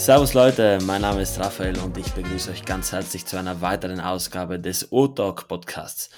Servus Leute, mein Name ist Raphael und ich begrüße euch ganz herzlich zu einer weiteren Ausgabe des O-Talk Podcasts.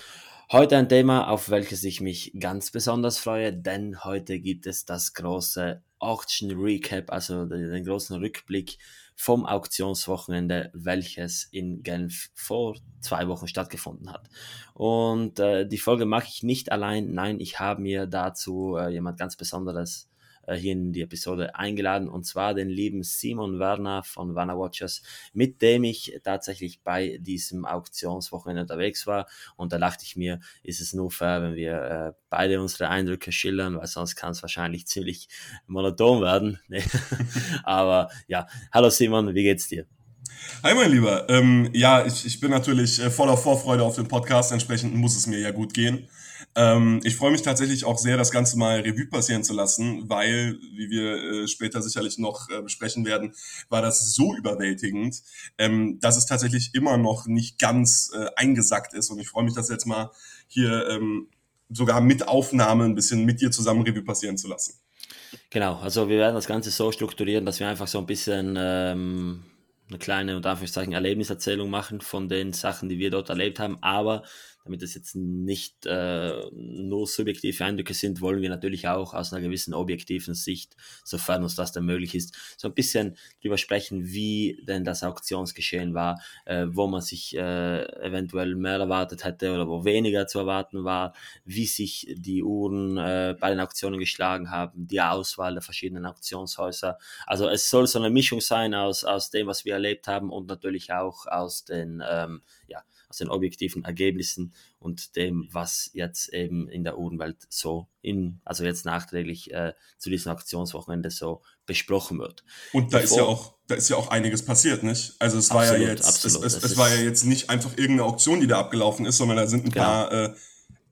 Heute ein Thema, auf welches ich mich ganz besonders freue, denn heute gibt es das große Auction Recap, also den großen Rückblick vom Auktionswochenende, welches in Genf vor zwei Wochen stattgefunden hat. Und äh, die Folge mache ich nicht allein, nein, ich habe mir dazu äh, jemand ganz Besonderes hier in die Episode eingeladen und zwar den lieben Simon Werner von Werner Watchers, mit dem ich tatsächlich bei diesem Auktionswochenende unterwegs war und da dachte ich mir, ist es nur fair, wenn wir äh, beide unsere Eindrücke schildern, weil sonst kann es wahrscheinlich ziemlich monoton werden. Aber ja, hallo Simon, wie geht's dir? Hi mein Lieber, ähm, ja, ich, ich bin natürlich äh, voller Vorfreude auf den Podcast, entsprechend muss es mir ja gut gehen. Ähm, ich freue mich tatsächlich auch sehr, das Ganze mal Revue passieren zu lassen, weil, wie wir äh, später sicherlich noch äh, besprechen werden, war das so überwältigend, ähm, dass es tatsächlich immer noch nicht ganz äh, eingesackt ist. Und ich freue mich, das jetzt mal hier ähm, sogar mit Aufnahme ein bisschen mit dir zusammen Revue passieren zu lassen. Genau, also wir werden das Ganze so strukturieren, dass wir einfach so ein bisschen ähm, eine kleine und Anführungszeichen Erlebniserzählung machen von den Sachen, die wir dort erlebt haben, aber damit es jetzt nicht äh, nur subjektive Eindrücke sind, wollen wir natürlich auch aus einer gewissen objektiven Sicht, sofern uns das dann möglich ist, so ein bisschen drüber sprechen, wie denn das Auktionsgeschehen war, äh, wo man sich äh, eventuell mehr erwartet hätte oder wo weniger zu erwarten war, wie sich die Uhren äh, bei den Auktionen geschlagen haben, die Auswahl der verschiedenen Auktionshäuser. Also es soll so eine Mischung sein aus, aus dem, was wir erlebt haben und natürlich auch aus den ähm, ja, aus den objektiven Ergebnissen und dem, was jetzt eben in der Uhrenwelt so in, also jetzt nachträglich äh, zu diesem Aktionswochenende so besprochen wird. Und da Bevor, ist ja auch, da ist ja auch einiges passiert, nicht? Also es war absolut, ja jetzt, absolut, es, es, es war ja jetzt nicht einfach irgendeine Auktion, die da abgelaufen ist, sondern da sind ein genau. paar äh,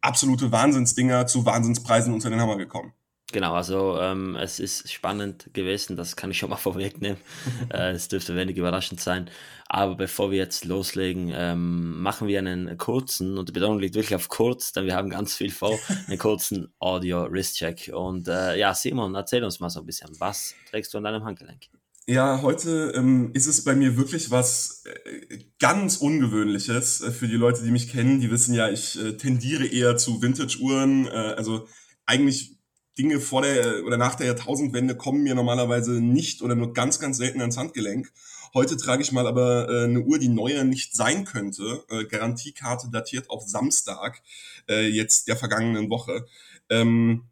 absolute Wahnsinnsdinger zu Wahnsinnspreisen unter den Hammer gekommen. Genau, also ähm, es ist spannend gewesen, das kann ich schon mal vorwegnehmen. äh, es dürfte wenig überraschend sein. Aber bevor wir jetzt loslegen, ähm, machen wir einen kurzen, und die Betonung liegt wirklich auf kurz, denn wir haben ganz viel vor, einen kurzen Audio-Wrist-Check. Und äh, ja, Simon, erzähl uns mal so ein bisschen, was trägst du an deinem Handgelenk? Ja, heute ähm, ist es bei mir wirklich was äh, ganz Ungewöhnliches. Äh, für die Leute, die mich kennen, die wissen ja, ich äh, tendiere eher zu Vintage-Uhren. Also eigentlich Dinge vor der oder nach der Jahrtausendwende kommen mir normalerweise nicht oder nur ganz, ganz selten ans Handgelenk. Heute trage ich mal aber äh, eine Uhr, die neuer nicht sein könnte. Äh, Garantiekarte datiert auf Samstag, äh, jetzt der vergangenen Woche. Ähm,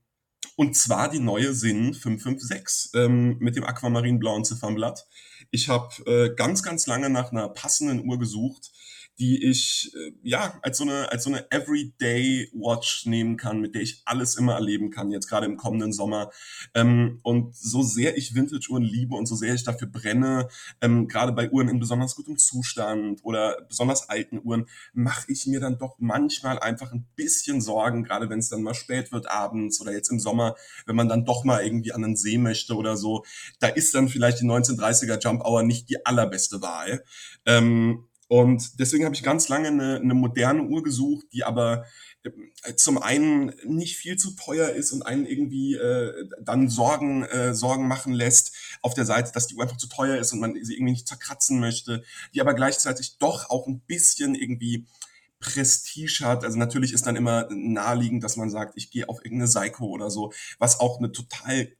und zwar die neue Sinn 556 ähm, mit dem aquamarinblauen Ziffernblatt. Ich habe äh, ganz, ganz lange nach einer passenden Uhr gesucht, die ich äh, ja als so eine als so eine Everyday Watch nehmen kann, mit der ich alles immer erleben kann, jetzt gerade im kommenden Sommer. Ähm, und so sehr ich Vintage-Uhren liebe und so sehr ich dafür brenne, ähm, gerade bei Uhren in besonders gutem Zustand oder besonders alten Uhren, mache ich mir dann doch manchmal einfach ein bisschen Sorgen, gerade wenn es dann mal spät wird abends oder jetzt im Sommer, wenn man dann doch mal irgendwie an den See möchte oder so. Da ist dann vielleicht die 1930er Jump Hour nicht die allerbeste Wahl. Ähm, und deswegen habe ich ganz lange eine, eine moderne Uhr gesucht, die aber äh, zum einen nicht viel zu teuer ist und einen irgendwie äh, dann Sorgen, äh, Sorgen machen lässt auf der Seite, dass die Uhr einfach zu teuer ist und man sie irgendwie nicht zerkratzen möchte, die aber gleichzeitig doch auch ein bisschen irgendwie Prestige hat. Also natürlich ist dann immer naheliegend, dass man sagt, ich gehe auf irgendeine Seiko oder so, was auch eine total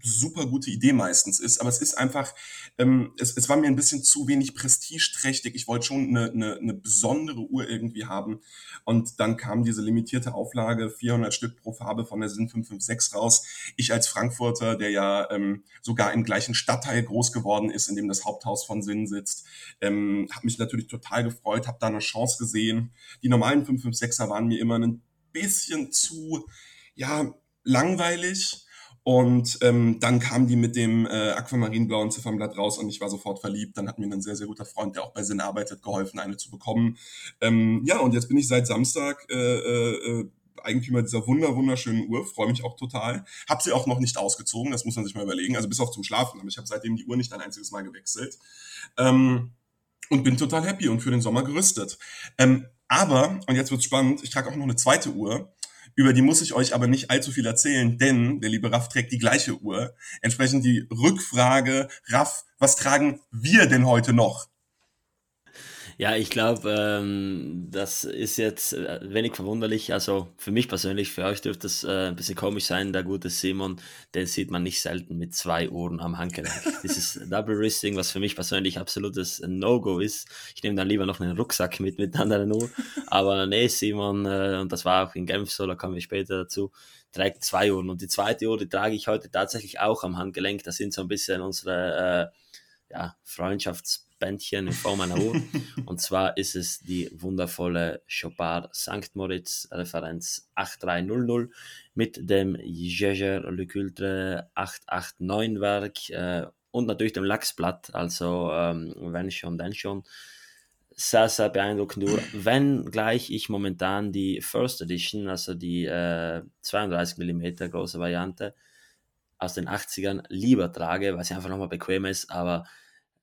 super gute Idee meistens ist, aber es ist einfach, ähm, es, es war mir ein bisschen zu wenig prestigeträchtig. Ich wollte schon eine, eine, eine besondere Uhr irgendwie haben und dann kam diese limitierte Auflage, 400 Stück pro Farbe von der Sinn 556 raus. Ich als Frankfurter, der ja ähm, sogar im gleichen Stadtteil groß geworden ist, in dem das Haupthaus von Sinn sitzt, ähm, habe mich natürlich total gefreut, habe da eine Chance gesehen. Die normalen 556er waren mir immer ein bisschen zu, ja, langweilig und ähm, dann kam die mit dem äh, aquamarinblauen Ziffernblatt raus und ich war sofort verliebt. Dann hat mir ein sehr, sehr guter Freund, der auch bei Sinn arbeitet, geholfen, eine zu bekommen. Ähm, ja, und jetzt bin ich seit Samstag äh, äh, Eigentümer dieser wunder wunderschönen Uhr, freue mich auch total. Hab sie auch noch nicht ausgezogen, das muss man sich mal überlegen. Also bis auf zum Schlafen, aber ich habe seitdem die Uhr nicht ein einziges Mal gewechselt. Ähm, und bin total happy und für den Sommer gerüstet. Ähm, aber, und jetzt wird's spannend, ich trage auch noch eine zweite Uhr. Über die muss ich euch aber nicht allzu viel erzählen, denn der liebe Raff trägt die gleiche Uhr. Entsprechend die Rückfrage, Raff, was tragen wir denn heute noch? Ja, ich glaube, ähm, das ist jetzt äh, wenig verwunderlich. Also für mich persönlich, für euch dürfte es äh, ein bisschen komisch sein. Der gute Simon, den sieht man nicht selten mit zwei Uhren am Handgelenk. Dieses Double Wristing, was für mich persönlich absolutes No-Go ist. Ich nehme dann lieber noch einen Rucksack mit mit einer anderen Uhr. Aber nee, Simon, äh, und das war auch in Genf so, da kommen wir später dazu, trägt zwei Uhren. Und die zweite Uhr, die trage ich heute tatsächlich auch am Handgelenk. Das sind so ein bisschen unsere äh, ja, Freundschafts- Bändchen in Form einer Uhr. und zwar ist es die wundervolle Chopard St. Moritz Referenz 8300 mit dem Jaeger Le Cultre 889 Werk äh, und natürlich dem Lachsblatt. Also ähm, wenn schon, dann schon. Sehr, sehr beeindruckend Uhr. Wenn gleich ich momentan die First Edition, also die äh, 32 mm große Variante aus den 80ern lieber trage, weil sie einfach nochmal bequem ist, aber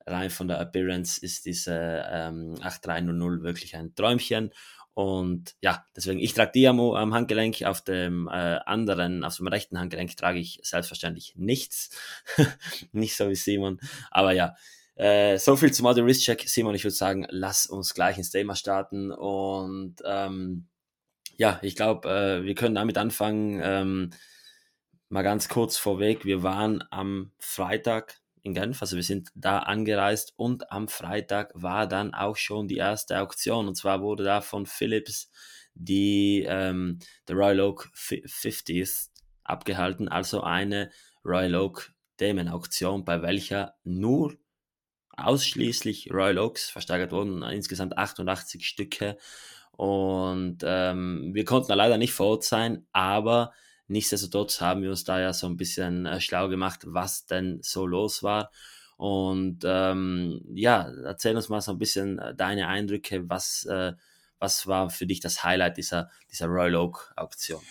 rein von der Appearance ist diese ähm, 8300 wirklich ein Träumchen. Und ja, deswegen, ich trage die am, am Handgelenk, auf dem äh, anderen, auf dem rechten Handgelenk trage ich selbstverständlich nichts. Nicht so wie Simon. Aber ja, äh, so viel zum Audio Wrist Check. Simon, ich würde sagen, lass uns gleich ins Thema starten. Und ähm, ja, ich glaube, äh, wir können damit anfangen. Ähm, mal ganz kurz vorweg, wir waren am Freitag in Genf. Also wir sind da angereist und am Freitag war dann auch schon die erste Auktion. Und zwar wurde da von Philips die ähm, der Royal Oak 50th abgehalten, also eine Royal Oak Themenauktion, bei welcher nur ausschließlich Royal Oaks versteigert wurden, insgesamt 88 Stücke. Und ähm, wir konnten da leider nicht vor Ort sein, aber Nichtsdestotrotz haben wir uns da ja so ein bisschen äh, schlau gemacht, was denn so los war. Und ähm, ja, erzähl uns mal so ein bisschen äh, deine Eindrücke. Was, äh, was war für dich das Highlight dieser, dieser Royal Oak Auktion?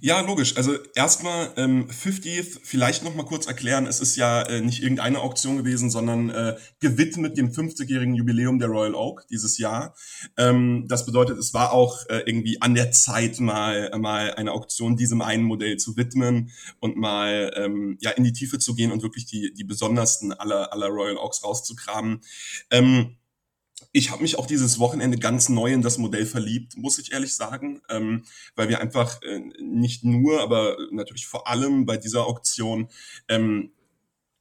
Ja, logisch. Also erstmal ähm, 50th, vielleicht noch mal kurz erklären, es ist ja äh, nicht irgendeine Auktion gewesen, sondern äh, gewidmet dem 50-jährigen Jubiläum der Royal Oak dieses Jahr. Ähm, das bedeutet, es war auch äh, irgendwie an der Zeit mal, mal eine Auktion diesem einen Modell zu widmen und mal ähm, ja in die Tiefe zu gehen und wirklich die, die besondersten aller, aller Royal Oaks rauszukramen. Ähm, ich habe mich auch dieses Wochenende ganz neu in das Modell verliebt, muss ich ehrlich sagen, ähm, weil wir einfach äh, nicht nur, aber natürlich vor allem bei dieser Auktion ähm,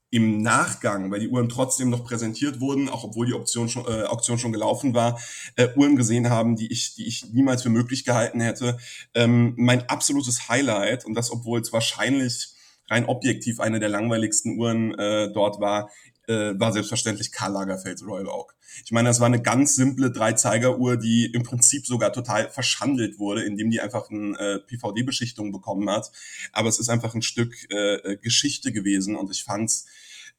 im Nachgang, weil die Uhren trotzdem noch präsentiert wurden, auch obwohl die Option schon, äh, Auktion schon gelaufen war, äh, Uhren gesehen haben, die ich, die ich niemals für möglich gehalten hätte. Ähm, mein absolutes Highlight, und das obwohl es wahrscheinlich rein objektiv eine der langweiligsten Uhren äh, dort war, äh, war selbstverständlich Karl Lagerfelds Royal Oak. Ich meine, das war eine ganz simple Dreizeigeruhr, die im Prinzip sogar total verschandelt wurde, indem die einfach eine äh, PVD-Beschichtung bekommen hat. Aber es ist einfach ein Stück äh, äh Geschichte gewesen und ich fand's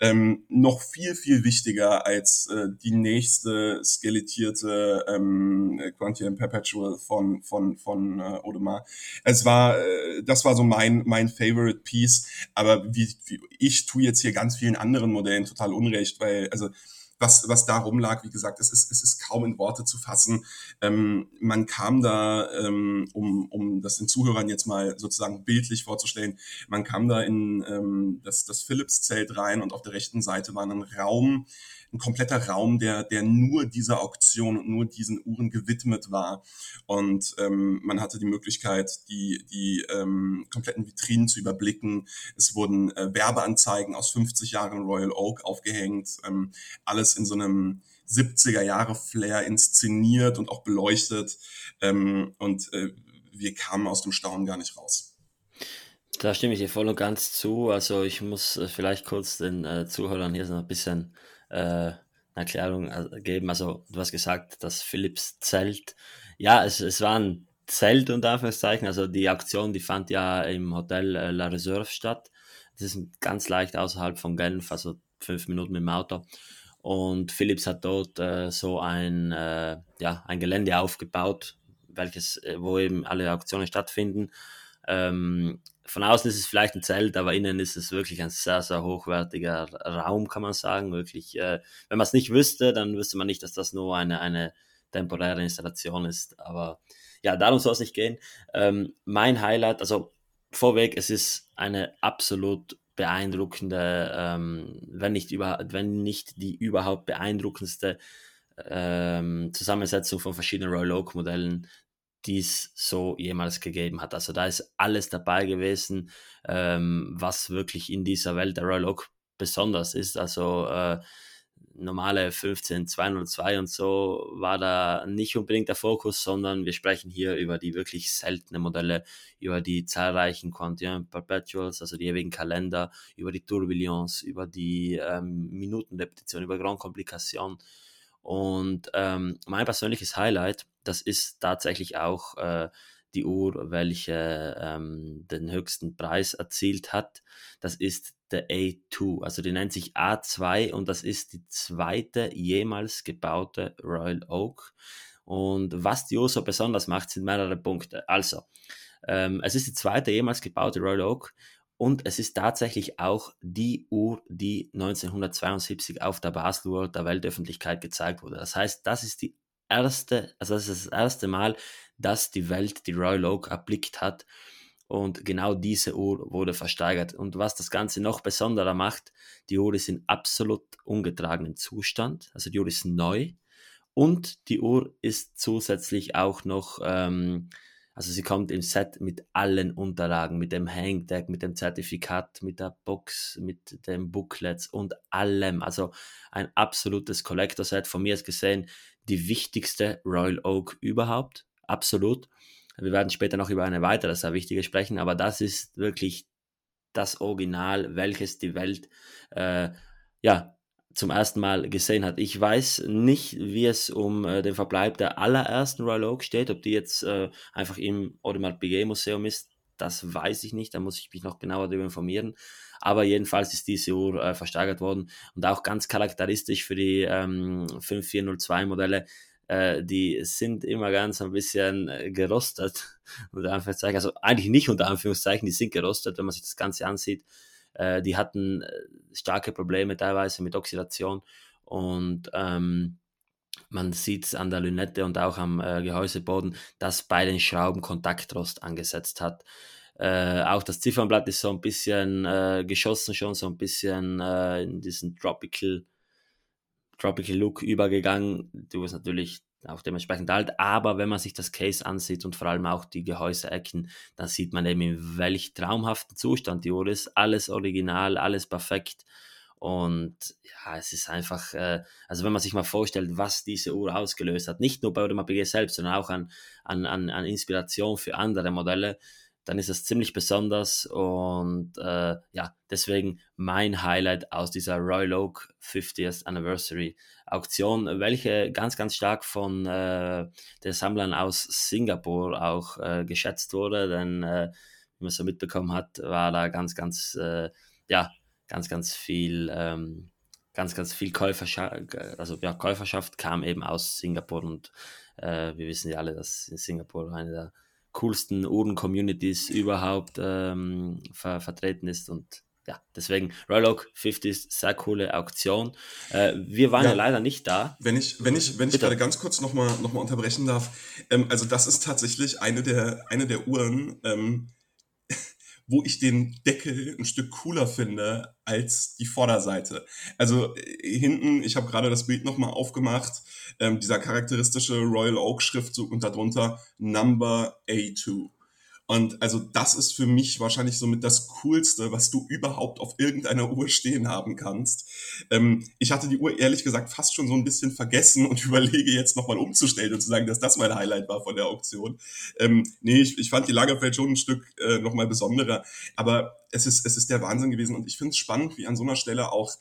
ähm, noch viel, viel wichtiger als äh, die nächste skelettierte ähm, Quantium Perpetual von, von, von äh, Audemars. Es war, äh, das war so mein, mein Favorite Piece, aber wie, wie, ich tue jetzt hier ganz vielen anderen Modellen total unrecht, weil, also was, was da rumlag, wie gesagt, es ist, es ist kaum in Worte zu fassen. Ähm, man kam da, ähm, um, um das den Zuhörern jetzt mal sozusagen bildlich vorzustellen, man kam da in ähm, das, das Philips-Zelt rein und auf der rechten Seite war ein Raum, ein kompletter Raum, der, der nur dieser Auktion und nur diesen Uhren gewidmet war. Und ähm, man hatte die Möglichkeit, die, die ähm, kompletten Vitrinen zu überblicken. Es wurden äh, Werbeanzeigen aus 50 Jahren Royal Oak aufgehängt. Ähm, alles in so einem 70er Jahre Flair inszeniert und auch beleuchtet. Ähm, und äh, wir kamen aus dem Staunen gar nicht raus. Da stimme ich dir voll und ganz zu. Also ich muss äh, vielleicht kurz den äh, Zuhörern hier so ein bisschen äh, eine Erklärung äh, geben. Also du hast gesagt, das Philips Zelt. Ja, es, es war ein Zelt unter Anführungszeichen. Also die Aktion, die fand ja im Hotel äh, La Reserve statt. Das ist ganz leicht außerhalb von Genf, also fünf Minuten mit dem Auto. Und Philips hat dort äh, so ein, äh, ja, ein Gelände aufgebaut, welches, äh, wo eben alle Auktionen stattfinden. Ähm, von außen ist es vielleicht ein Zelt, aber innen ist es wirklich ein sehr, sehr hochwertiger Raum, kann man sagen. Wirklich, äh, wenn man es nicht wüsste, dann wüsste man nicht, dass das nur eine, eine temporäre Installation ist. Aber ja, darum soll es nicht gehen. Ähm, mein Highlight, also vorweg, es ist eine absolut beeindruckende, ähm, wenn, nicht über, wenn nicht die überhaupt beeindruckendste ähm, Zusammensetzung von verschiedenen Royal Oak Modellen, die es so jemals gegeben hat. Also da ist alles dabei gewesen, ähm, was wirklich in dieser Welt der Royal Oak besonders ist. Also äh, normale 15 202 und so war da nicht unbedingt der Fokus, sondern wir sprechen hier über die wirklich seltenen Modelle, über die zahlreichen Quantien Perpetuals, also die ewigen Kalender, über die Tourbillons, über die ähm, Minutenrepetition, über Grand Komplikation. Und ähm, mein persönliches Highlight, das ist tatsächlich auch äh, die Uhr, welche ähm, den höchsten Preis erzielt hat. Das ist der A2, also die nennt sich A2 und das ist die zweite jemals gebaute Royal Oak. Und was die Uhr so besonders macht, sind mehrere Punkte. Also, ähm, es ist die zweite jemals gebaute Royal Oak und es ist tatsächlich auch die Uhr, die 1972 auf der Basel World der Weltöffentlichkeit gezeigt wurde. Das heißt, das ist die erste, also das ist das erste Mal, dass die Welt die Royal Oak erblickt hat. Und genau diese Uhr wurde versteigert. Und was das Ganze noch besonderer macht, die Uhr ist in absolut ungetragenen Zustand. Also die Uhr ist neu. Und die Uhr ist zusätzlich auch noch, ähm, also sie kommt im Set mit allen Unterlagen, mit dem Hangtag, mit dem Zertifikat, mit der Box, mit den Booklets und allem. Also ein absolutes Collector-Set. Von mir ist gesehen die wichtigste Royal Oak überhaupt. Absolut. Wir werden später noch über eine weitere sehr wichtige sprechen, aber das ist wirklich das Original, welches die Welt äh, ja zum ersten Mal gesehen hat. Ich weiß nicht, wie es um äh, den Verbleib der allerersten Royal Oak steht, ob die jetzt äh, einfach im Audemars Piguet Museum ist, das weiß ich nicht, da muss ich mich noch genauer darüber informieren. Aber jedenfalls ist diese Uhr äh, versteigert worden und auch ganz charakteristisch für die ähm, 5402 Modelle äh, die sind immer ganz ein bisschen äh, gerostet, unter Anführungszeichen, also eigentlich nicht unter Anführungszeichen, die sind gerostet, wenn man sich das Ganze ansieht. Äh, die hatten starke Probleme teilweise mit Oxidation und ähm, man sieht es an der Lünette und auch am äh, Gehäuseboden, dass bei den Schrauben Kontaktrost angesetzt hat. Äh, auch das Ziffernblatt ist so ein bisschen äh, geschossen schon, so ein bisschen in diesen Tropical Tropical Look übergegangen. Du bist natürlich auch dementsprechend alt, aber wenn man sich das Case ansieht und vor allem auch die Gehäuseecken, dann sieht man eben, in welch traumhaften Zustand die Uhr ist. Alles original, alles perfekt. Und ja, es ist einfach, äh, also wenn man sich mal vorstellt, was diese Uhr ausgelöst hat, nicht nur bei Audemars Piguet selbst, sondern auch an, an, an Inspiration für andere Modelle, dann ist es ziemlich besonders und äh, ja, deswegen mein Highlight aus dieser Royal Oak 50th Anniversary Auktion, welche ganz, ganz stark von äh, den Sammlern aus Singapur auch äh, geschätzt wurde, denn äh, wie man so mitbekommen hat, war da ganz, ganz, äh, ja, ganz, ganz viel, ähm, ganz, ganz viel Käuferschaft, also ja, Käuferschaft kam eben aus Singapur und äh, wir wissen ja alle, dass in Singapur eine der coolsten Uhren-Communities überhaupt ähm, ver vertreten ist und ja, deswegen Royal Oak 50 sehr coole Auktion. Äh, wir waren ja, ja, leider nicht da. Wenn ich, wenn ich, wenn ich gerade ganz kurz nochmal noch mal unterbrechen darf, ähm, also das ist tatsächlich eine der, eine der Uhren, ähm, wo ich den Deckel ein Stück cooler finde als die Vorderseite. Also äh, hinten, ich habe gerade das Bild nochmal aufgemacht, ähm, dieser charakteristische Royal Oak Schriftzug und darunter Number A2. Und also das ist für mich wahrscheinlich somit das Coolste, was du überhaupt auf irgendeiner Uhr stehen haben kannst. Ähm, ich hatte die Uhr ehrlich gesagt fast schon so ein bisschen vergessen und überlege jetzt nochmal umzustellen und zu sagen, dass das mein Highlight war von der Auktion. Ähm, nee, ich, ich fand die Lagerfeld schon ein Stück äh, nochmal besonderer. Aber es ist, es ist der Wahnsinn gewesen und ich finde es spannend, wie an so einer Stelle auch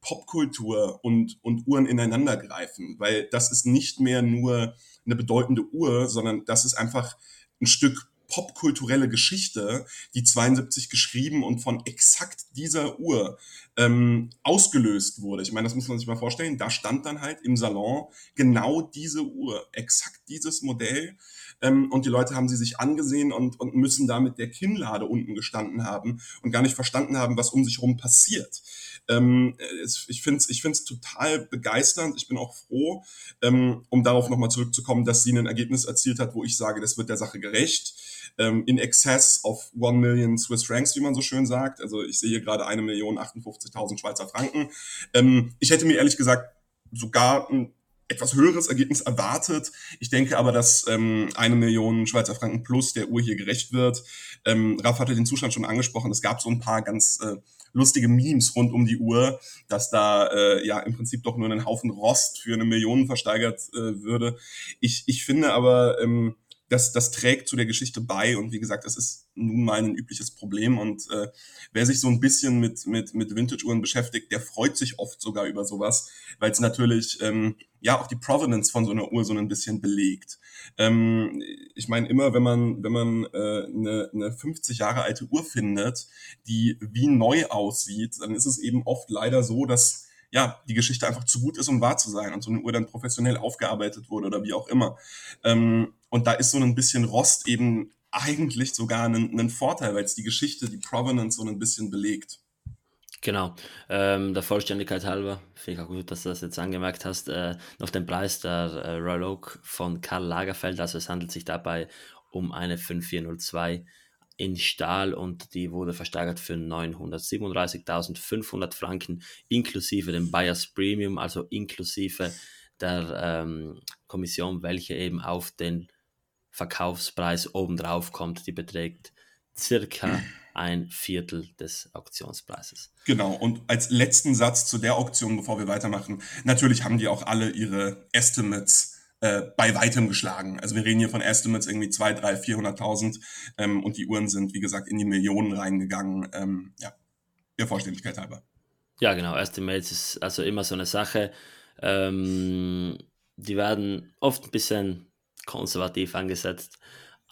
Popkultur und, und Uhren ineinander greifen, weil das ist nicht mehr nur eine bedeutende Uhr, sondern das ist einfach ein Stück popkulturelle Geschichte, die 72 geschrieben und von exakt dieser Uhr ähm, ausgelöst wurde. Ich meine, das muss man sich mal vorstellen. Da stand dann halt im Salon genau diese Uhr, exakt dieses Modell. ähm, und die Leute haben sie sich angesehen und, und müssen da mit der Kinnlade unten gestanden haben und gar nicht verstanden haben, was um sich herum passiert. Ähm, es, ich finde es ich find's total begeisternd. Ich bin auch froh, ähm, um darauf nochmal zurückzukommen, dass sie ein Ergebnis erzielt hat, wo ich sage, das wird der Sache gerecht. Ähm, in excess of one million Swiss Francs, wie man so schön sagt. Also ich sehe hier gerade eine Million 58.000 Schweizer Franken. Ähm, ich hätte mir ehrlich gesagt sogar ein etwas höheres Ergebnis erwartet. Ich denke aber, dass ähm, eine Million Schweizer Franken plus der Uhr hier gerecht wird. Ähm, Raff hatte den Zustand schon angesprochen. Es gab so ein paar ganz äh, lustige Memes rund um die Uhr, dass da äh, ja im Prinzip doch nur ein Haufen Rost für eine Million versteigert äh, würde. Ich, ich finde aber, ähm, das, das trägt zu der Geschichte bei und wie gesagt, das ist nun mal ein übliches Problem und äh, wer sich so ein bisschen mit, mit, mit Vintage-Uhren beschäftigt, der freut sich oft sogar über sowas, weil es natürlich ähm, ja auch die Provenance von so einer Uhr so ein bisschen belegt. Ähm, ich meine immer, wenn man wenn man äh, eine, eine 50 Jahre alte Uhr findet, die wie neu aussieht, dann ist es eben oft leider so, dass ja, die Geschichte einfach zu gut ist, um wahr zu sein und so eine Uhr dann professionell aufgearbeitet wurde oder wie auch immer. Ähm, und da ist so ein bisschen Rost eben eigentlich sogar ein, ein Vorteil, weil es die Geschichte, die Provenance so ein bisschen belegt. Genau. Ähm, der Vollständigkeit halber, finde ich auch gut, dass du das jetzt angemerkt hast, äh, noch den Preis der äh, Royal Oak von Karl Lagerfeld. Also es handelt sich dabei um eine 5402 in Stahl und die wurde versteigert für 937.500 Franken inklusive dem Buyers Premium, also inklusive der ähm, Kommission, welche eben auf den Verkaufspreis obendrauf kommt. Die beträgt circa ein Viertel des Auktionspreises. Genau, und als letzten Satz zu der Auktion, bevor wir weitermachen, natürlich haben die auch alle ihre Estimates äh, bei weitem geschlagen. Also wir reden hier von Estimates irgendwie 2, 3, 400.000 ähm, und die Uhren sind, wie gesagt, in die Millionen reingegangen. Ähm, ja, der Vollständigkeit halber. Ja, genau. Estimates ist also immer so eine Sache. Ähm, die werden oft ein bisschen konservativ angesetzt,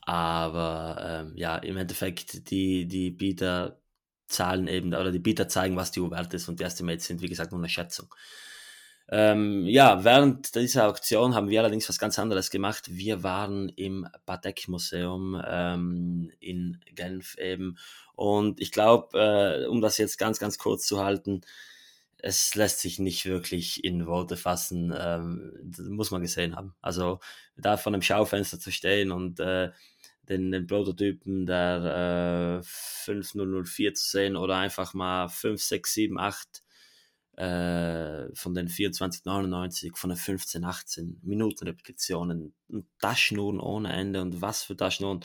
aber ähm, ja, im Endeffekt die, die Bieter zahlen eben, oder die Bieter zeigen, was die Uhr wert ist und die Estimates sind, wie gesagt, nur eine Schätzung. Ähm, ja, während dieser Auktion haben wir allerdings was ganz anderes gemacht. Wir waren im Patek Museum ähm, in Genf eben. Und ich glaube, äh, um das jetzt ganz, ganz kurz zu halten, es lässt sich nicht wirklich in Worte fassen, ähm, muss man gesehen haben. Also da vor einem Schaufenster zu stehen und äh, den, den Prototypen der äh, 5004 zu sehen oder einfach mal 5, 6, 7, 8 äh, von den 24,99, von den 15, 18 Minuten Repetitionen, Taschennuhren ohne Ende und was für Taschennuhren.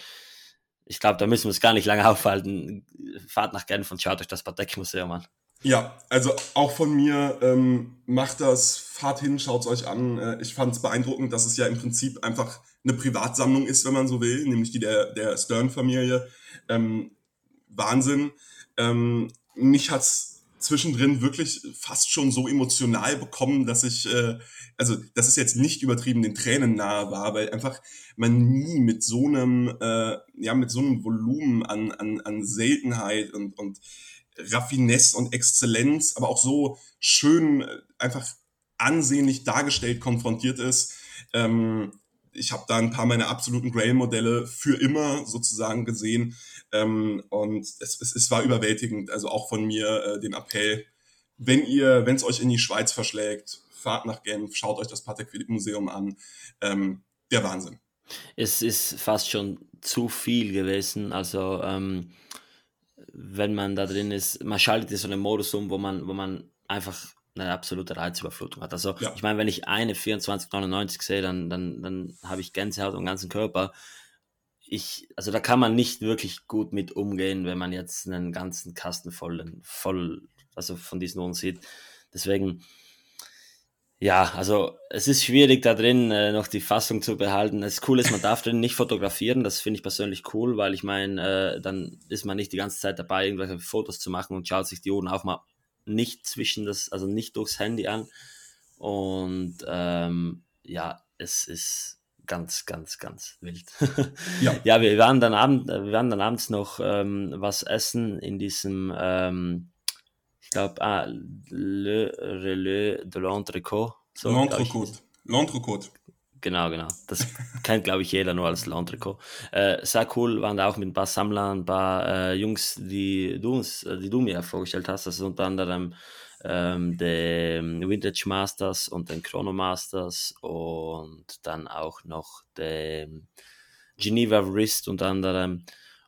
Ich glaube, da müssen wir es gar nicht lange aufhalten. Fahrt nach Genf und schaut euch das Patek Museum an. Ja, also auch von mir ähm, macht das, fahrt hin, schaut es euch an. Äh, ich fand es beeindruckend, dass es ja im Prinzip einfach eine Privatsammlung ist, wenn man so will, nämlich die der, der Stern-Familie. Ähm, Wahnsinn. Ähm, mich hat's zwischendrin wirklich fast schon so emotional bekommen, dass ich, äh, also das ist jetzt nicht übertrieben den Tränen nahe war, weil einfach man nie mit so einem, äh, ja, mit so einem Volumen an, an, an Seltenheit und, und Raffinesse und Exzellenz, aber auch so schön äh, einfach ansehnlich dargestellt konfrontiert ist. Ähm, ich habe da ein paar meiner absoluten Grail-Modelle für immer sozusagen gesehen. Ähm, und es, es, es war überwältigend. Also auch von mir äh, den Appell, wenn ihr, wenn es euch in die Schweiz verschlägt, fahrt nach Genf, schaut euch das Patek Philippe Museum an. Ähm, der Wahnsinn. Es ist fast schon zu viel gewesen. Also ähm, wenn man da drin ist, man schaltet so einen Modus um, wo man, wo man einfach eine absolute Reizüberflutung hat. Also ja. ich meine, wenn ich eine 2499 sehe, dann, dann, dann habe ich Gänsehaut am ganzen Körper. Ich, also da kann man nicht wirklich gut mit umgehen, wenn man jetzt einen ganzen Kasten voll, voll also von diesen Uhren sieht. Deswegen, ja, also es ist schwierig da drin äh, noch die Fassung zu behalten. Das Coole ist, man darf drin nicht fotografieren. Das finde ich persönlich cool, weil ich meine, äh, dann ist man nicht die ganze Zeit dabei, irgendwelche Fotos zu machen und schaut sich die Uhren auch mal nicht zwischen das, also nicht durchs Handy an. Und ähm, ja, es ist ganz, ganz, ganz wild. ja. ja, wir werden dann, abend, wir werden dann abends noch ähm, was essen in diesem, ähm, glaube, ah, Le Relais de l'Entrecôte. So, L'Entrecôte. L'Entrecôte. Genau, genau. Das kennt, glaube ich, jeder nur als Laundrico. Äh, sehr cool waren da auch mit ein paar Sammlern, ein paar äh, Jungs, die du, uns, äh, die du mir vorgestellt hast. Das ist unter anderem ähm, den Vintage Masters und den Chrono Masters und dann auch noch den Geneva Wrist unter anderem.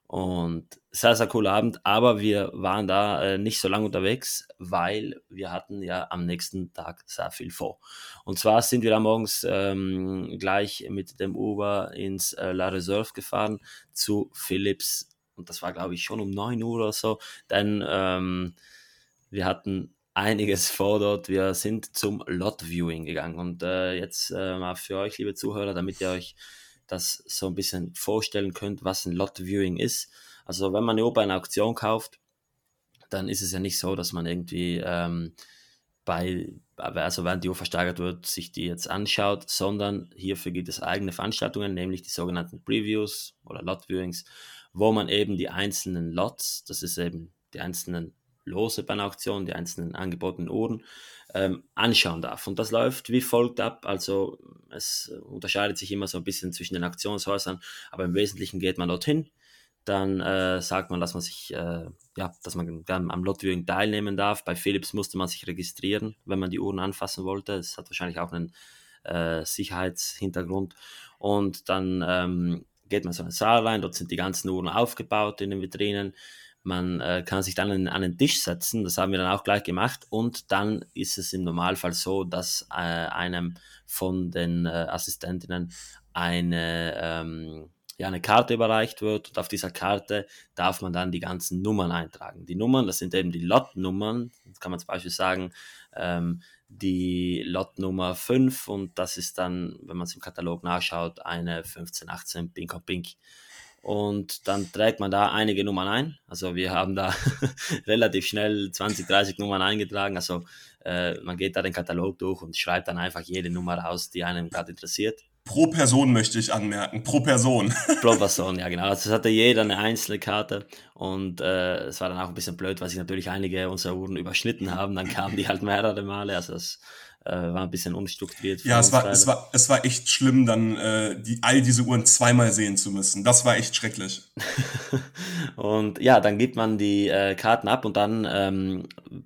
Und sehr, sehr cooler Abend, aber wir waren da äh, nicht so lange unterwegs, weil wir hatten ja am nächsten Tag sehr viel vor. Und zwar sind wir da morgens ähm, gleich mit dem Uber ins äh, La Reserve gefahren zu Philips. Und das war, glaube ich, schon um 9 Uhr oder so, denn ähm, wir hatten einiges vor dort. Wir sind zum Lot Viewing gegangen. Und äh, jetzt äh, mal für euch, liebe Zuhörer, damit ihr euch das so ein bisschen vorstellen könnt, was ein Lot Viewing ist. Also wenn man eine bei einer Auktion kauft, dann ist es ja nicht so, dass man irgendwie ähm, bei, also während die Uhr versteigert wird, sich die jetzt anschaut, sondern hierfür gibt es eigene Veranstaltungen, nämlich die sogenannten Previews oder Lot Viewings, wo man eben die einzelnen Lots, das ist eben die einzelnen Lose bei einer Auktion, die einzelnen angebotenen Uhren, ähm, anschauen darf. Und das läuft wie folgt ab. Also es unterscheidet sich immer so ein bisschen zwischen den Auktionshäusern, aber im Wesentlichen geht man dorthin. Dann äh, sagt man, dass man sich, äh, ja, dass man am Lotviewing teilnehmen darf. Bei Philips musste man sich registrieren, wenn man die Uhren anfassen wollte. Es hat wahrscheinlich auch einen äh, Sicherheitshintergrund. Und dann ähm, geht man so einen Saal rein, dort sind die ganzen Uhren aufgebaut in den Vitrinen. Man äh, kann sich dann an, an den Tisch setzen, das haben wir dann auch gleich gemacht. Und dann ist es im Normalfall so, dass äh, einem von den äh, Assistentinnen eine, ähm, ja, eine Karte überreicht wird. Und auf dieser Karte darf man dann die ganzen Nummern eintragen. Die Nummern, das sind eben die Lot-Nummern. kann man zum Beispiel sagen, ähm, die Lot Nummer 5 und das ist dann, wenn man es im Katalog nachschaut, eine 1518 Pinko Pink und dann trägt man da einige Nummern ein. Also wir haben da relativ schnell 20, 30 Nummern eingetragen. Also äh, man geht da den Katalog durch und schreibt dann einfach jede Nummer raus, die einem gerade interessiert. Pro Person möchte ich anmerken, pro Person. pro Person, ja genau. Also es hatte jeder eine einzelne Karte und äh, es war dann auch ein bisschen blöd, weil sich natürlich einige unserer Uhren überschnitten haben. Dann kamen die halt mehrere Male. Also das äh, war ein bisschen unstrukturiert. Ja, es war, es, war, es war echt schlimm, dann äh, die, all diese Uhren zweimal sehen zu müssen. Das war echt schrecklich. und ja, dann gibt man die äh, Karten ab und dann ähm,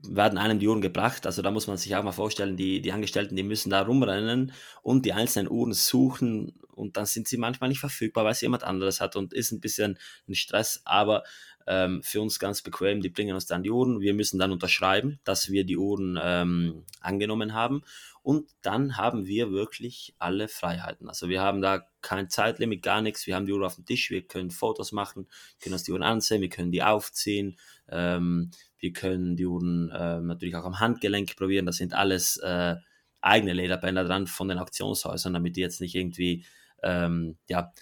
werden einem die Uhren gebracht. Also da muss man sich auch mal vorstellen, die, die Angestellten, die müssen da rumrennen und die einzelnen Uhren suchen und dann sind sie manchmal nicht verfügbar, weil sie jemand anderes hat und ist ein bisschen ein Stress, aber ähm, für uns ganz bequem, die bringen uns dann die Uhren, wir müssen dann unterschreiben, dass wir die Uhren ähm, angenommen haben. Und dann haben wir wirklich alle Freiheiten. Also wir haben da kein Zeitlimit, gar nichts, wir haben die Uhr auf dem Tisch, wir können Fotos machen, können uns die Uhren ansehen, wir können die aufziehen, ähm, wir können die Uhren äh, natürlich auch am Handgelenk probieren, das sind alles äh, eigene Lederbänder dran von den Auktionshäusern, damit die jetzt nicht irgendwie, ähm, ja,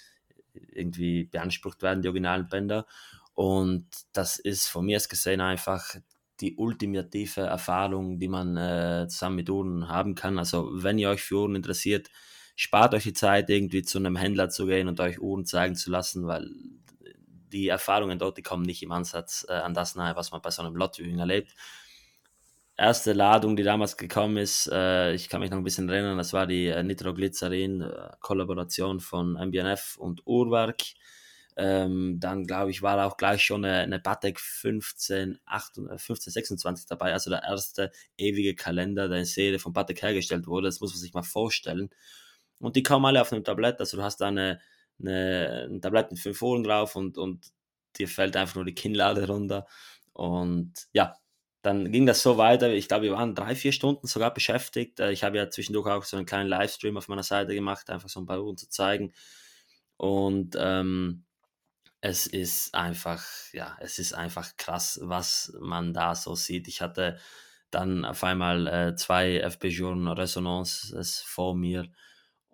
irgendwie beansprucht werden, die originalen Bänder. Und das ist von mir aus gesehen einfach die ultimative Erfahrung, die man äh, zusammen mit Uhren haben kann. Also wenn ihr euch für Uhren interessiert, spart euch die Zeit, irgendwie zu einem Händler zu gehen und euch Uhren zeigen zu lassen, weil die Erfahrungen dort, die kommen nicht im Ansatz äh, an das nahe, was man bei so einem Lotviewing erlebt. Erste Ladung, die damals gekommen ist, äh, ich kann mich noch ein bisschen erinnern, das war die äh, Nitroglycerin-Kollaboration äh, von MBNF und Uhrwerk. Ähm, dann glaube ich, war auch gleich schon eine, eine Batek 15, 26 dabei, also der erste ewige Kalender, der in Serie von Batek hergestellt wurde. Das muss man sich mal vorstellen. Und die kommen alle auf einem Tablett, also du hast da eine, eine, ein Tablett mit fünf Folien drauf und, und dir fällt einfach nur die Kinnlade runter. Und ja, dann ging das so weiter. Ich glaube, wir waren drei, vier Stunden sogar beschäftigt. Äh, ich habe ja zwischendurch auch so einen kleinen Livestream auf meiner Seite gemacht, einfach so ein paar Uhren zu zeigen. Und ähm, es ist einfach, ja, es ist einfach krass, was man da so sieht. Ich hatte dann auf einmal äh, zwei FP-Journen Resonances vor mir